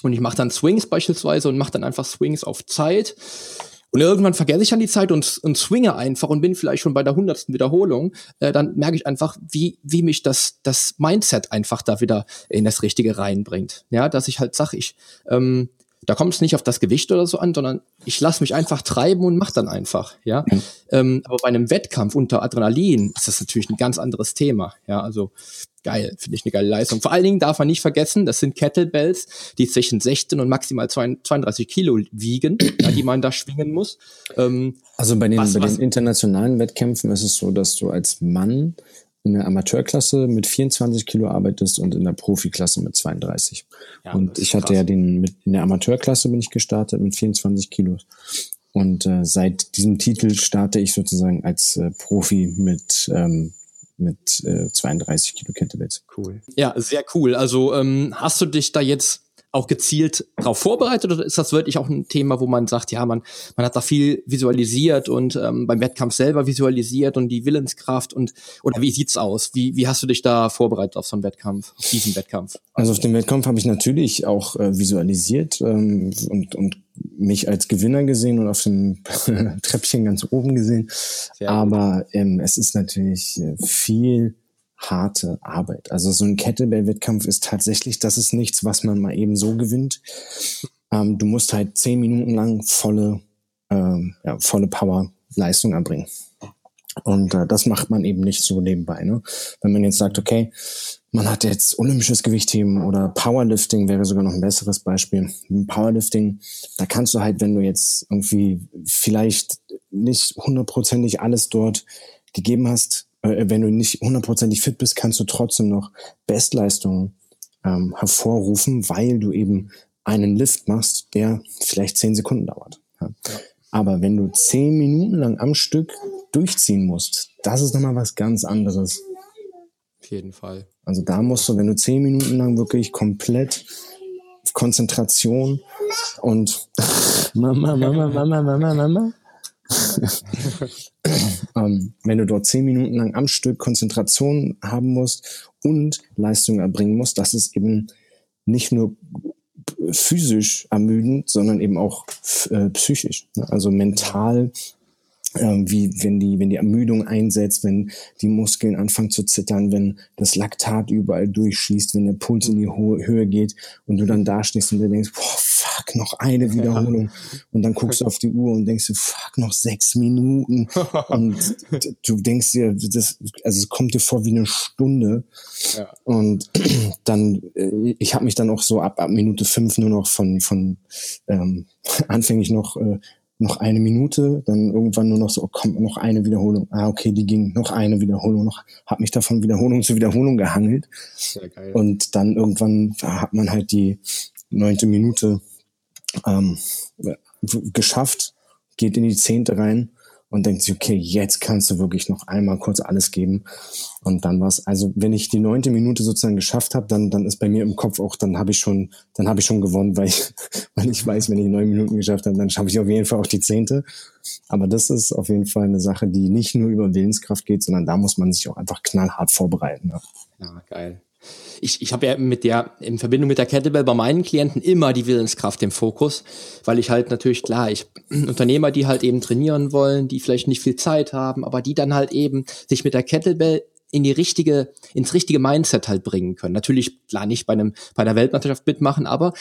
und ich mache dann Swings beispielsweise und mache dann einfach Swings auf Zeit. Und irgendwann vergesse ich dann die Zeit und, und swinge einfach und bin vielleicht schon bei der hundertsten Wiederholung. Äh, dann merke ich einfach, wie, wie mich das, das Mindset einfach da wieder in das Richtige reinbringt. Ja, dass ich halt sage, ich, ähm, da kommt es nicht auf das Gewicht oder so an, sondern ich lasse mich einfach treiben und mach dann einfach. Ja, ähm, aber bei einem Wettkampf unter Adrenalin ist das natürlich ein ganz anderes Thema. Ja, also Geil, finde ich eine geile Leistung. Vor allen Dingen darf man nicht vergessen, das sind Kettlebells, die zwischen 16 und maximal 32 Kilo wiegen, ja, die man da schwingen muss. Ähm, also bei den, was, bei was, den internationalen Wettkämpfen ist es so, dass du als Mann in der Amateurklasse mit 24 Kilo arbeitest und in der Profiklasse mit 32. Ja, und ich hatte krass. ja den mit in der Amateurklasse bin ich gestartet mit 24 Kilo. Und äh, seit diesem Titel starte ich sozusagen als äh, Profi mit ähm, mit äh, 32 Kilo Kettlebells. Cool. Ja, sehr cool. Also ähm, hast du dich da jetzt auch gezielt darauf vorbereitet oder ist das wirklich auch ein Thema, wo man sagt, ja, man, man hat da viel visualisiert und ähm, beim Wettkampf selber visualisiert und die Willenskraft und oder wie sieht's aus? Wie, wie hast du dich da vorbereitet auf so einen Wettkampf, auf diesen Wettkampf? Also auf den Wettkampf habe ich natürlich auch äh, visualisiert ähm, und, und mich als Gewinner gesehen und auf dem Treppchen ganz oben gesehen. Aber ähm, es ist natürlich äh, viel harte Arbeit. Also so ein Kettlebell-Wettkampf ist tatsächlich, das ist nichts, was man mal eben so gewinnt. Ähm, du musst halt zehn Minuten lang volle, ähm, ja, volle Power-Leistung erbringen. Und äh, das macht man eben nicht so nebenbei. Ne? Wenn man jetzt sagt, okay, man hat jetzt olympisches Gewichtheben oder Powerlifting wäre sogar noch ein besseres Beispiel. Powerlifting, da kannst du halt, wenn du jetzt irgendwie vielleicht nicht hundertprozentig alles dort gegeben hast, wenn du nicht hundertprozentig fit bist, kannst du trotzdem noch Bestleistungen ähm, hervorrufen, weil du eben einen Lift machst, der vielleicht zehn Sekunden dauert. Ja. Ja. Aber wenn du zehn Minuten lang am Stück durchziehen musst, das ist nochmal was ganz anderes. Auf jeden Fall. Also da musst du, wenn du zehn Minuten lang wirklich komplett Konzentration und Mama, Mama, Mama, Mama, Mama, ähm, wenn du dort zehn Minuten lang am Stück Konzentration haben musst und Leistung erbringen musst, das ist eben nicht nur physisch ermüdend, sondern eben auch äh, psychisch. Ne? Also mental wie wenn die, wenn die Ermüdung einsetzt, wenn die Muskeln anfangen zu zittern, wenn das Laktat überall durchschießt, wenn der Puls in die Ho Höhe geht und du dann da stehst und du denkst, boah, fuck, noch eine Wiederholung. Und dann guckst du auf die Uhr und denkst du, fuck, noch sechs Minuten. und du denkst dir, das, also es kommt dir vor wie eine Stunde. Ja. Und dann, äh, ich habe mich dann auch so ab, ab Minute fünf nur noch von, von ähm, anfänglich noch äh, noch eine Minute, dann irgendwann nur noch so, oh, komm, noch eine Wiederholung. Ah, okay, die ging, noch eine Wiederholung, noch, hab mich da von Wiederholung zu Wiederholung gehangelt. Sehr geil. Und dann irgendwann hat man halt die neunte Minute ähm, geschafft, geht in die zehnte rein und denkt sich, okay, jetzt kannst du wirklich noch einmal kurz alles geben. Und dann war's, also wenn ich die neunte Minute sozusagen geschafft habe, dann, dann ist bei mir im Kopf auch, dann habe ich schon, dann habe ich schon gewonnen, weil ich, weil ich weiß, wenn ich neun Minuten geschafft habe, dann schaffe ich auf jeden Fall auch die zehnte. Aber das ist auf jeden Fall eine Sache, die nicht nur über Willenskraft geht, sondern da muss man sich auch einfach knallhart vorbereiten. Ne? Ja, geil ich, ich habe ja mit der, in Verbindung mit der Kettlebell bei meinen Klienten immer die Willenskraft im Fokus, weil ich halt natürlich, klar, ich Unternehmer, die halt eben trainieren wollen, die vielleicht nicht viel Zeit haben, aber die dann halt eben sich mit der Kettlebell in die richtige, ins richtige Mindset halt bringen können. Natürlich, klar, nicht bei einem, bei einer Weltmeisterschaft mitmachen, aber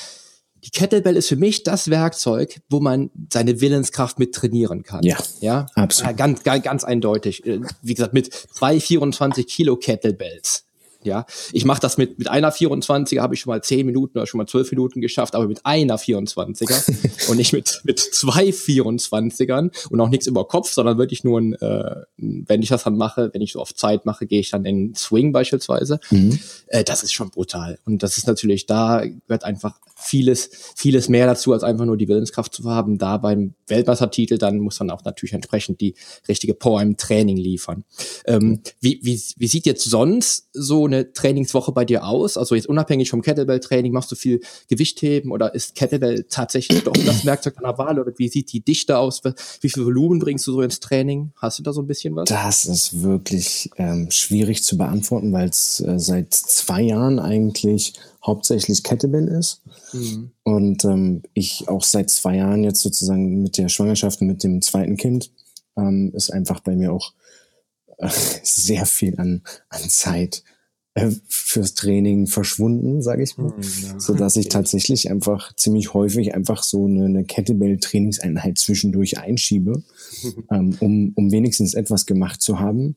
die Kettlebell ist für mich das Werkzeug, wo man seine Willenskraft mit trainieren kann. Ja, ja, absolut. Ganz, ganz, ganz eindeutig. Äh, wie gesagt, mit zwei 24 Kilo Kettlebells ja, ich mache das mit, mit einer 24er habe ich schon mal 10 Minuten oder schon mal 12 Minuten geschafft, aber mit einer 24er und nicht mit, mit zwei 24ern und auch nichts über Kopf, sondern wirklich nur ein, äh, wenn ich das dann mache, wenn ich so auf Zeit mache, gehe ich dann in Swing beispielsweise. Mhm. Äh, das ist schon brutal. Und das ist natürlich, da gehört einfach vieles, vieles mehr dazu, als einfach nur die Willenskraft zu haben. Da beim Weltmeistertitel, dann muss man auch natürlich entsprechend die richtige Power im Training liefern. Ähm, wie, wie, wie sieht jetzt sonst so eine Trainingswoche bei dir aus? Also jetzt unabhängig vom Kettlebell-Training, machst du viel Gewichtheben oder ist Kettlebell tatsächlich doch das Werkzeug deiner Wahl oder wie sieht die Dichte aus? Wie viel Volumen bringst du so ins Training? Hast du da so ein bisschen was? Das ist wirklich ähm, schwierig zu beantworten, weil es äh, seit zwei Jahren eigentlich hauptsächlich Kettlebell ist. Mhm. Und ähm, ich auch seit zwei Jahren jetzt sozusagen mit der Schwangerschaft und mit dem zweiten Kind ähm, ist einfach bei mir auch äh, sehr viel an, an Zeit äh, fürs Training verschwunden, sage ich mal, mhm, ja. so dass ich tatsächlich einfach ziemlich häufig einfach so eine, eine Kettlebell-Trainingseinheit zwischendurch einschiebe, ähm, um, um wenigstens etwas gemacht zu haben.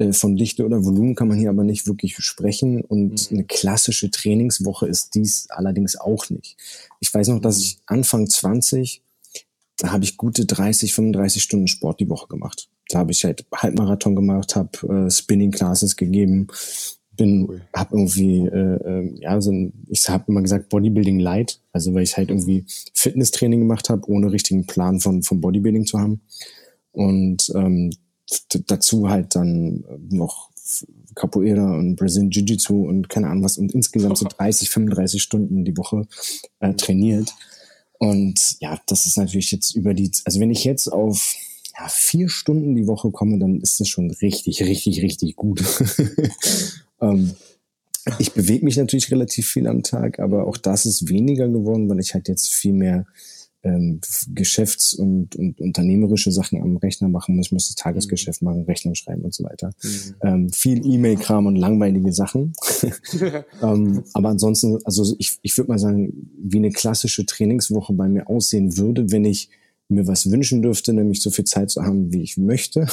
Äh, von Dichte oder Volumen kann man hier aber nicht wirklich sprechen und mhm. eine klassische Trainingswoche ist dies allerdings auch nicht. Ich weiß noch, dass mhm. ich Anfang 20, da habe ich gute 30, 35 Stunden Sport die Woche gemacht. Da habe ich halt Halbmarathon gemacht, habe äh, Spinning Classes gegeben, bin, cool. habe irgendwie, äh, äh, ja, so ein, ich habe immer gesagt Bodybuilding Light, also weil ich halt irgendwie Fitnesstraining gemacht habe, ohne richtigen Plan von vom Bodybuilding zu haben. Und ähm, dazu halt dann noch Capoeira und Brazilian Jiu-Jitsu und keine Ahnung was und insgesamt so 30, 35 Stunden die Woche äh, trainiert. Und ja, das ist natürlich jetzt über die, also wenn ich jetzt auf ja, vier Stunden die Woche komme, dann ist das schon richtig, richtig, richtig gut. ähm, ich bewege mich natürlich relativ viel am Tag, aber auch das ist weniger geworden, weil ich halt jetzt viel mehr ähm, Geschäfts- und, und unternehmerische Sachen am Rechner machen muss. Ich muss das Tagesgeschäft mhm. machen, Rechnung schreiben und so weiter. Mhm. Ähm, viel E-Mail-Kram und langweilige Sachen. ähm, aber ansonsten, also ich, ich würde mal sagen, wie eine klassische Trainingswoche bei mir aussehen würde, wenn ich mir was wünschen dürfte, nämlich so viel Zeit zu haben, wie ich möchte,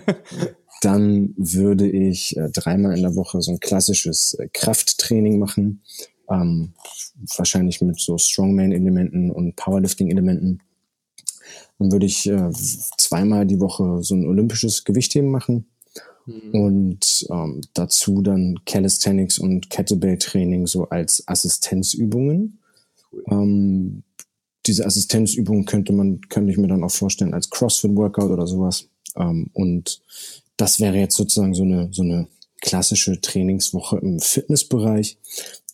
dann würde ich äh, dreimal in der Woche so ein klassisches äh, Krafttraining machen ähm, wahrscheinlich mit so Strongman-Elementen und Powerlifting-Elementen. Dann würde ich äh, zweimal die Woche so ein olympisches Gewichtheben machen mhm. und ähm, dazu dann Calisthenics und Kettlebell-Training so als Assistenzübungen. Cool. Ähm, diese Assistenzübungen könnte man, könnte ich mir dann auch vorstellen als CrossFit-Workout oder sowas. Ähm, und das wäre jetzt sozusagen so eine, so eine klassische Trainingswoche im Fitnessbereich.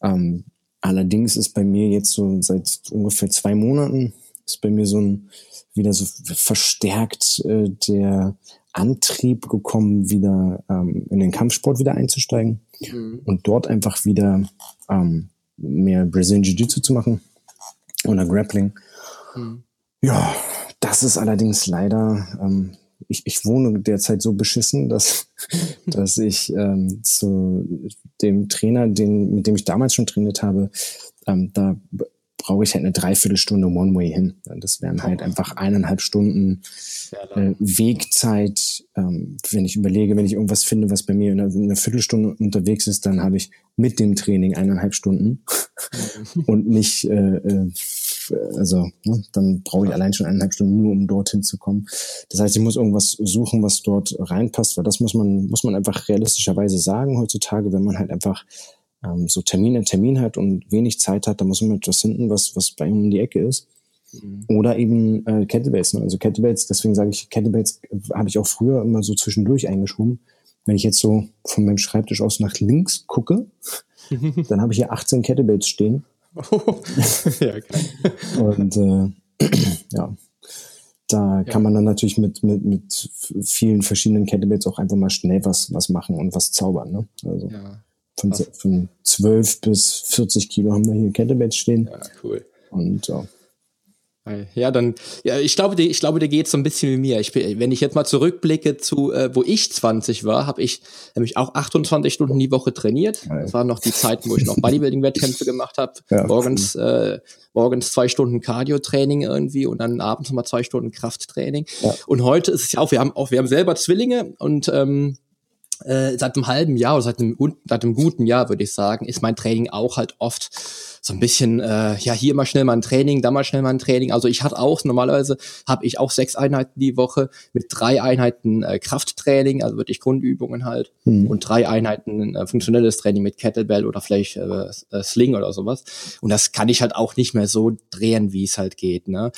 Ähm, allerdings ist bei mir jetzt so seit ungefähr zwei Monaten ist bei mir so ein wieder so verstärkt äh, der Antrieb gekommen, wieder ähm, in den Kampfsport wieder einzusteigen mhm. und dort einfach wieder ähm, mehr Brazilian Jiu-Jitsu zu machen oder Grappling. Mhm. Ja, das ist allerdings leider ähm, ich, ich wohne derzeit so beschissen, dass, dass ich ähm, zu dem Trainer, den, mit dem ich damals schon trainiert habe, ähm, da brauche ich halt eine Dreiviertelstunde One-Way hin. Das wären halt einfach eineinhalb Stunden äh, Wegzeit. Ähm, wenn ich überlege, wenn ich irgendwas finde, was bei mir in einer, in einer Viertelstunde unterwegs ist, dann habe ich mit dem Training eineinhalb Stunden und nicht äh, äh also ne, dann brauche ich allein schon eineinhalb Stunden nur, um dorthin zu kommen. Das heißt, ich muss irgendwas suchen, was dort reinpasst, weil das muss man, muss man einfach realistischerweise sagen heutzutage, wenn man halt einfach ähm, so Termin in Termin hat und wenig Zeit hat, dann muss man etwas finden, was, was bei ihm um die Ecke ist. Mhm. Oder eben äh, Kettlebells. Ne? Also Kettlebells, deswegen sage ich, Kettlebells habe ich auch früher immer so zwischendurch eingeschoben. Wenn ich jetzt so von meinem Schreibtisch aus nach links gucke, dann habe ich hier 18 Kettlebells stehen. ja, Und äh, ja, da ja. kann man dann natürlich mit, mit, mit vielen verschiedenen Kettlebells auch einfach mal schnell was, was machen und was zaubern. Ne? Also ja. Von, von 12 bis 40 Kilo haben wir hier Kettlebells stehen. Ja, cool. Und ja. Ja, dann, ja, ich glaube, ich glaube, der geht so ein bisschen wie mir. Ich, wenn ich jetzt mal zurückblicke zu, äh, wo ich 20 war, habe ich nämlich auch 28 Stunden die Woche trainiert. Das waren noch die Zeiten, wo ich noch Bodybuilding-Wettkämpfe gemacht habe. Ja. Morgens, äh, morgens zwei Stunden Cardio-Training irgendwie und dann abends nochmal zwei Stunden Krafttraining. Ja. Und heute ist es ja auch, wir haben auch, wir haben selber Zwillinge und ähm, äh, seit einem halben Jahr oder seit einem, seit einem guten Jahr, würde ich sagen, ist mein Training auch halt oft so ein bisschen, äh, ja, hier mal schnell mal ein Training, da mal schnell mal ein Training. Also ich hatte auch, normalerweise habe ich auch sechs Einheiten die Woche mit drei Einheiten äh, Krafttraining, also wirklich Grundübungen halt, mhm. und drei Einheiten äh, funktionelles Training mit Kettlebell oder vielleicht äh, äh, Sling oder sowas. Und das kann ich halt auch nicht mehr so drehen, wie es halt geht. Ne?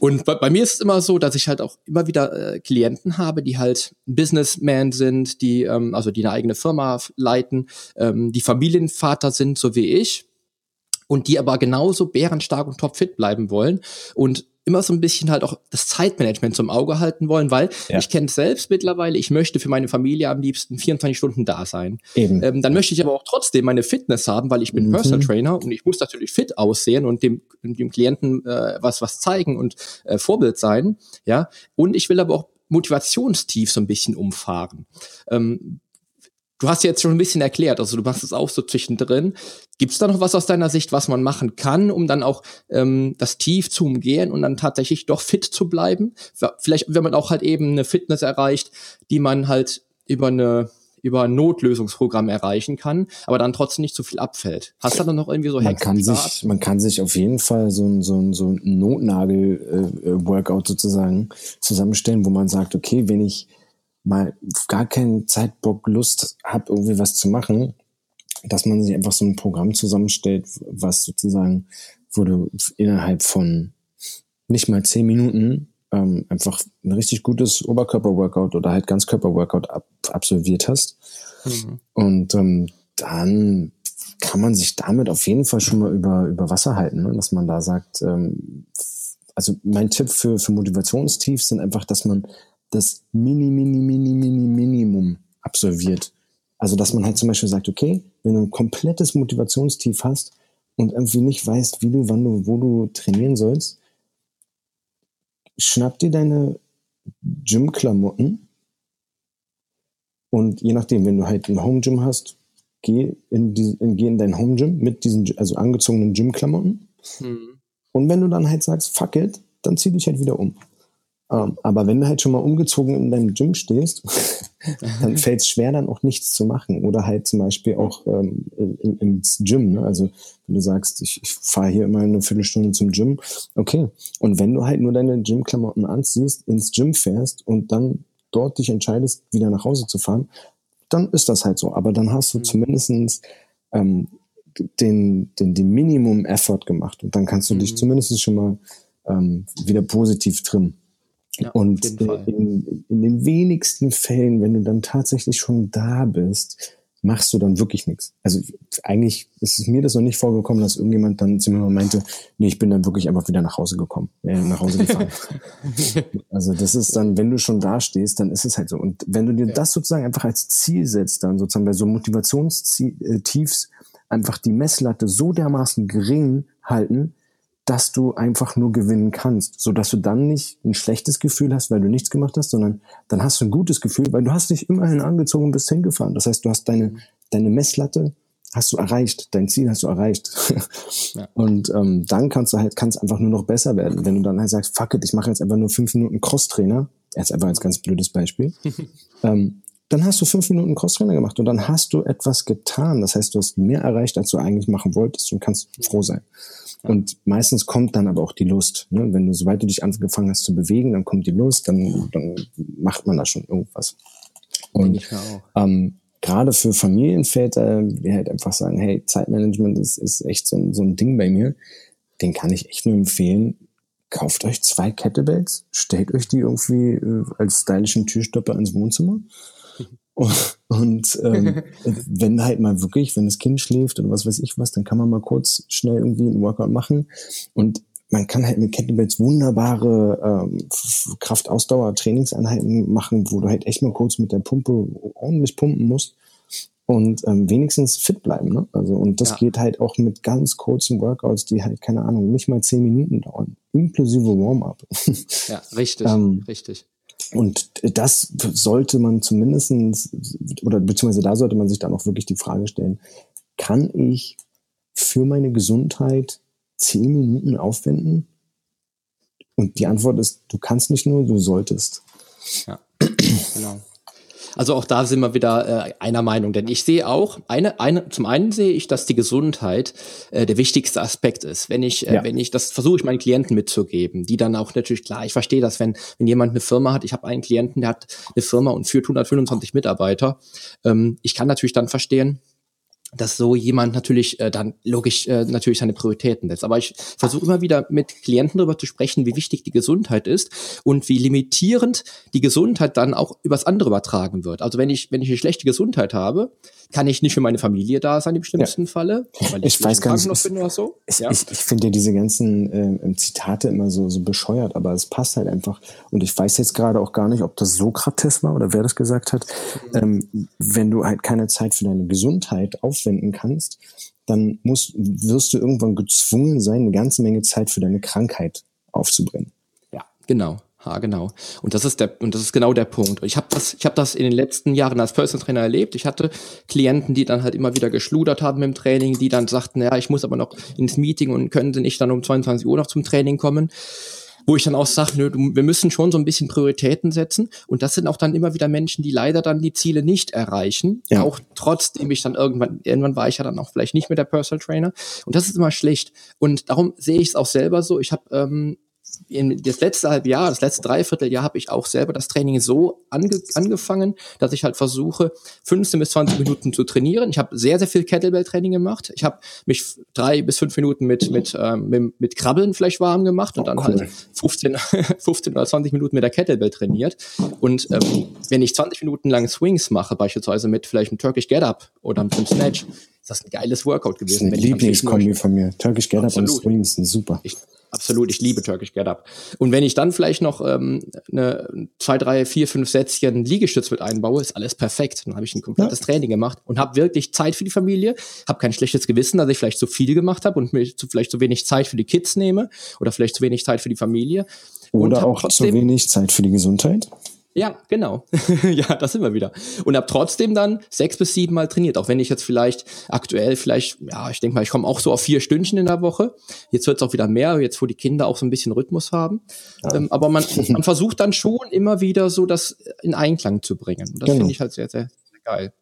Und bei, bei mir ist es immer so, dass ich halt auch immer wieder äh, Klienten habe, die halt Businessmen sind, die, ähm, also die eine eigene Firma leiten, ähm, die Familienvater sind, so wie ich und die aber genauso bärenstark und topfit bleiben wollen und immer so ein bisschen halt auch das Zeitmanagement zum Auge halten wollen, weil ja. ich kenne es selbst mittlerweile, ich möchte für meine Familie am liebsten 24 Stunden da sein. Eben. Ähm, dann möchte ich aber auch trotzdem meine Fitness haben, weil ich bin mhm. Personal Trainer und ich muss natürlich fit aussehen und dem, dem Klienten äh, was, was zeigen und äh, Vorbild sein. Ja. Und ich will aber auch Motivationstief so ein bisschen umfahren. Ähm, Du hast jetzt schon ein bisschen erklärt, also du machst es auch so zwischendrin. Gibt es da noch was aus deiner Sicht, was man machen kann, um dann auch ähm, das Tief zu umgehen und dann tatsächlich doch fit zu bleiben? Vielleicht, wenn man auch halt eben eine Fitness erreicht, die man halt über eine über ein Notlösungsprogramm erreichen kann, aber dann trotzdem nicht zu viel abfällt. Hast du dann noch irgendwie so man kann sich Man kann sich auf jeden Fall so ein, so ein, so ein Notnagel-Workout äh, sozusagen zusammenstellen, wo man sagt, okay, wenn ich mal gar keinen Zeitbock Lust habe, irgendwie was zu machen, dass man sich einfach so ein Programm zusammenstellt, was sozusagen, wo du innerhalb von nicht mal zehn Minuten ähm, einfach ein richtig gutes Oberkörper-Workout oder halt Ganzkörper-Workout ab, absolviert hast. Mhm. Und ähm, dann kann man sich damit auf jeden Fall schon mal über, über Wasser halten, ne? dass man da sagt, ähm, also mein Tipp für, für Motivationstiefs sind einfach, dass man das Mini, Mini, Mini, Mini, Minimum absolviert. Also, dass man halt zum Beispiel sagt, okay, wenn du ein komplettes Motivationstief hast und irgendwie nicht weißt, wie du, wann du, wo du trainieren sollst, schnapp dir deine Gym-Klamotten und je nachdem, wenn du halt ein Home-Gym hast, geh in, die, in, geh in dein Home-Gym mit diesen also angezogenen Gym-Klamotten. Mhm. Und wenn du dann halt sagst, fuck it, dann zieh dich halt wieder um. Ähm, aber wenn du halt schon mal umgezogen in deinem Gym stehst, dann fällt es schwer, dann auch nichts zu machen. Oder halt zum Beispiel auch ähm, im, ins Gym. Ne? Also wenn du sagst, ich, ich fahre hier immer eine Viertelstunde zum Gym, okay. Und wenn du halt nur deine Gymklamotten anziehst, ins Gym fährst und dann dort dich entscheidest, wieder nach Hause zu fahren, dann ist das halt so. Aber dann hast du mhm. zumindestens ähm, den, den, den Minimum-Effort gemacht und dann kannst du mhm. dich zumindest schon mal ähm, wieder positiv trimmen. Ja, und in, in, den wenigsten Fällen, wenn du dann tatsächlich schon da bist, machst du dann wirklich nichts. Also eigentlich ist es mir das noch nicht vorgekommen, dass irgendjemand dann zu mir meinte, nee, ich bin dann wirklich einfach wieder nach Hause gekommen, äh, nach Hause gefahren. also das ist dann, wenn du schon da stehst, dann ist es halt so. Und wenn du dir ja. das sozusagen einfach als Ziel setzt, dann sozusagen bei so Motivationstiefs einfach die Messlatte so dermaßen gering halten, dass du einfach nur gewinnen kannst, so dass du dann nicht ein schlechtes Gefühl hast, weil du nichts gemacht hast, sondern dann hast du ein gutes Gefühl, weil du hast dich immerhin angezogen und bist hingefahren. Das heißt, du hast deine, deine Messlatte hast du erreicht, dein Ziel hast du erreicht. Ja. Und ähm, dann kannst du halt, kannst einfach nur noch besser werden. Wenn du dann halt sagst, fuck it, ich mache jetzt einfach nur fünf Minuten Crosstrainer, jetzt einfach als ganz blödes Beispiel, ähm, dann hast du fünf Minuten Crosstrainer gemacht und dann hast du etwas getan. Das heißt, du hast mehr erreicht, als du eigentlich machen wolltest und kannst froh sein. Und meistens kommt dann aber auch die Lust. Ne? Wenn du, sobald du dich angefangen hast zu bewegen, dann kommt die Lust, dann, dann macht man da schon irgendwas. Und ähm, gerade für Familienväter, die halt einfach sagen, hey, Zeitmanagement ist, ist echt so ein, so ein Ding bei mir, den kann ich echt nur empfehlen. Kauft euch zwei Kettlebells, stellt euch die irgendwie äh, als stylischen Türstopper ins Wohnzimmer und ähm, wenn halt mal wirklich, wenn das Kind schläft oder was weiß ich was, dann kann man mal kurz schnell irgendwie einen Workout machen. Und man kann halt mit Kettlebells wunderbare ähm, Kraftausdauer-Trainingseinheiten machen, wo du halt echt mal kurz mit der Pumpe ordentlich pumpen musst und ähm, wenigstens fit bleiben. Ne? Also und das ja. geht halt auch mit ganz kurzen Workouts, die halt keine Ahnung nicht mal zehn Minuten dauern, inklusive Warm-up. Ja, richtig, ähm, richtig. Und das sollte man zumindestens oder beziehungsweise da sollte man sich dann auch wirklich die Frage stellen, kann ich für meine Gesundheit zehn Minuten aufwenden? Und die Antwort ist, du kannst nicht nur, du solltest. Ja, genau. Also auch da sind wir wieder äh, einer Meinung, denn ich sehe auch, eine, eine, zum einen sehe ich, dass die Gesundheit äh, der wichtigste Aspekt ist. Wenn ich, äh, ja. wenn ich, das versuche ich meinen Klienten mitzugeben, die dann auch natürlich, klar, ich verstehe das, wenn, wenn jemand eine Firma hat, ich habe einen Klienten, der hat eine Firma und führt 125 Mitarbeiter. Ähm, ich kann natürlich dann verstehen, dass so jemand natürlich äh, dann logisch äh, natürlich seine Prioritäten setzt. Aber ich versuche immer wieder mit Klienten darüber zu sprechen, wie wichtig die Gesundheit ist und wie limitierend die Gesundheit dann auch übers andere übertragen wird. Also wenn ich wenn ich eine schlechte Gesundheit habe, kann ich nicht für meine Familie da sein im schlimmsten ja. Falle, weil ich, ich weiß gar nicht, bin oder so. Ich, ja? ich, ich finde ja diese ganzen äh, Zitate immer so so bescheuert, aber es passt halt einfach. Und ich weiß jetzt gerade auch gar nicht, ob das Sokrates war oder wer das gesagt hat. Mhm. Ähm, wenn du halt keine Zeit für deine Gesundheit auf aufwenden kannst, dann musst, wirst du irgendwann gezwungen sein, eine ganze Menge Zeit für deine Krankheit aufzubringen. Ja, genau. Ha, genau. Und das ist der und das ist genau der Punkt. Ich habe das ich habe das in den letzten Jahren als Personal Trainer erlebt. Ich hatte Klienten, die dann halt immer wieder geschludert haben im Training, die dann sagten, ja, ich muss aber noch ins Meeting und können sie nicht dann um 22 Uhr noch zum Training kommen. wo ich dann auch sage, nö, wir müssen schon so ein bisschen Prioritäten setzen. Und das sind auch dann immer wieder Menschen, die leider dann die Ziele nicht erreichen. Ja. Auch trotzdem ich dann irgendwann, irgendwann war ich ja dann auch vielleicht nicht mehr der Personal Trainer. Und das ist immer schlecht. Und darum sehe ich es auch selber so. Ich habe ähm, das letzte halbe Jahr, das letzte Dreivierteljahr habe ich auch selber das Training so ange angefangen, dass ich halt versuche, 15 bis 20 Minuten zu trainieren. Ich habe sehr, sehr viel Kettlebell-Training gemacht. Ich habe mich drei bis fünf Minuten mit, mit, ähm, mit, mit Krabbeln vielleicht warm gemacht und dann oh, cool. halt 15, 15 oder 20 Minuten mit der Kettlebell trainiert. Und ähm, wenn ich 20 Minuten lang Swings mache, beispielsweise mit vielleicht einem Turkish Get-Up oder mit einem Snatch, ist das ein geiles Workout gewesen. Das ist eine Lieblingskombi von mir. Turkish Get-Up und Swings sind super. Ich, Absolut, ich liebe Turkish Get Up. Und wenn ich dann vielleicht noch ähm, eine, zwei, drei, vier, fünf Sätzchen Liegestütz mit einbaue, ist alles perfekt. Dann habe ich ein komplettes ja. Training gemacht und habe wirklich Zeit für die Familie, habe kein schlechtes Gewissen, dass ich vielleicht zu viel gemacht habe und mir zu, vielleicht zu wenig Zeit für die Kids nehme oder vielleicht zu wenig Zeit für die Familie. Oder auch zu wenig Zeit für die Gesundheit. Ja, genau. ja, das sind wir wieder. Und habe trotzdem dann sechs bis sieben Mal trainiert. Auch wenn ich jetzt vielleicht aktuell vielleicht, ja, ich denke mal, ich komme auch so auf vier Stündchen in der Woche. Jetzt wird es auch wieder mehr, jetzt wo die Kinder auch so ein bisschen Rhythmus haben. Ja. Ähm, aber man, man versucht dann schon immer wieder so das in Einklang zu bringen. Und das genau. finde ich halt sehr, sehr, sehr geil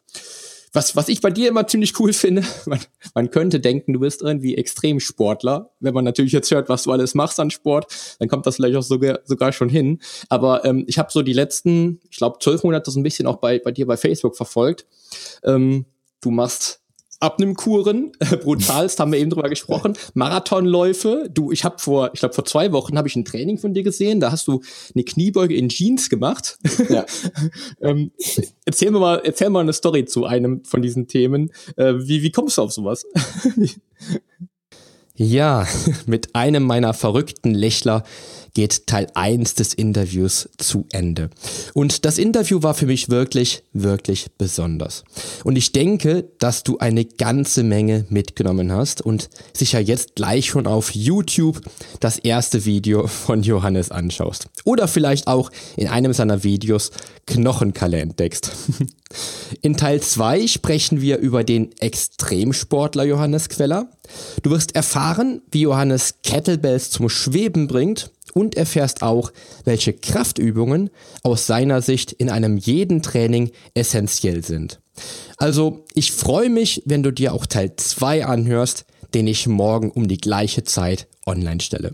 was, was ich bei dir immer ziemlich cool finde, man, man könnte denken, du bist irgendwie Extremsportler. Wenn man natürlich jetzt hört, was du alles machst an Sport, dann kommt das vielleicht auch sogar, sogar schon hin. Aber ähm, ich habe so die letzten, ich glaube, zwölf Monate so ein bisschen auch bei, bei dir bei Facebook verfolgt. Ähm, du machst Abnimmkuren, brutalst, haben wir eben drüber gesprochen, Marathonläufe. Du, ich habe vor, ich glaube vor zwei Wochen habe ich ein Training von dir gesehen, da hast du eine Kniebeuge in Jeans gemacht. Ja. ähm, erzähl mir mal, erzähl mal eine Story zu einem von diesen Themen. Äh, wie, wie kommst du auf sowas? ja, mit einem meiner verrückten Lächler geht Teil 1 des Interviews zu Ende. Und das Interview war für mich wirklich, wirklich besonders. Und ich denke, dass du eine ganze Menge mitgenommen hast und sicher jetzt gleich schon auf YouTube das erste Video von Johannes anschaust. Oder vielleicht auch in einem seiner Videos Knochenkalle entdeckst. In Teil 2 sprechen wir über den Extremsportler Johannes Queller. Du wirst erfahren, wie Johannes Kettlebells zum Schweben bringt und erfährst auch, welche Kraftübungen aus seiner Sicht in einem jeden Training essentiell sind. Also, ich freue mich, wenn du dir auch Teil 2 anhörst, den ich morgen um die gleiche Zeit online stelle.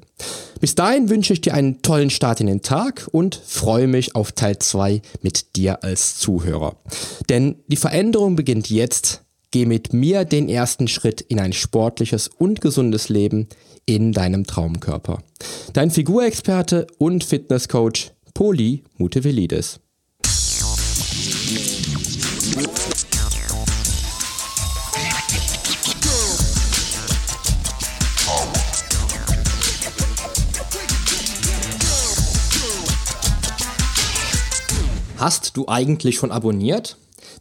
Bis dahin wünsche ich dir einen tollen Start in den Tag und freue mich auf Teil 2 mit dir als Zuhörer. Denn die Veränderung beginnt jetzt. Geh mit mir den ersten Schritt in ein sportliches und gesundes Leben in deinem Traumkörper. Dein Figurexperte und Fitnesscoach Poli Mutevelidis. Hast du eigentlich schon abonniert?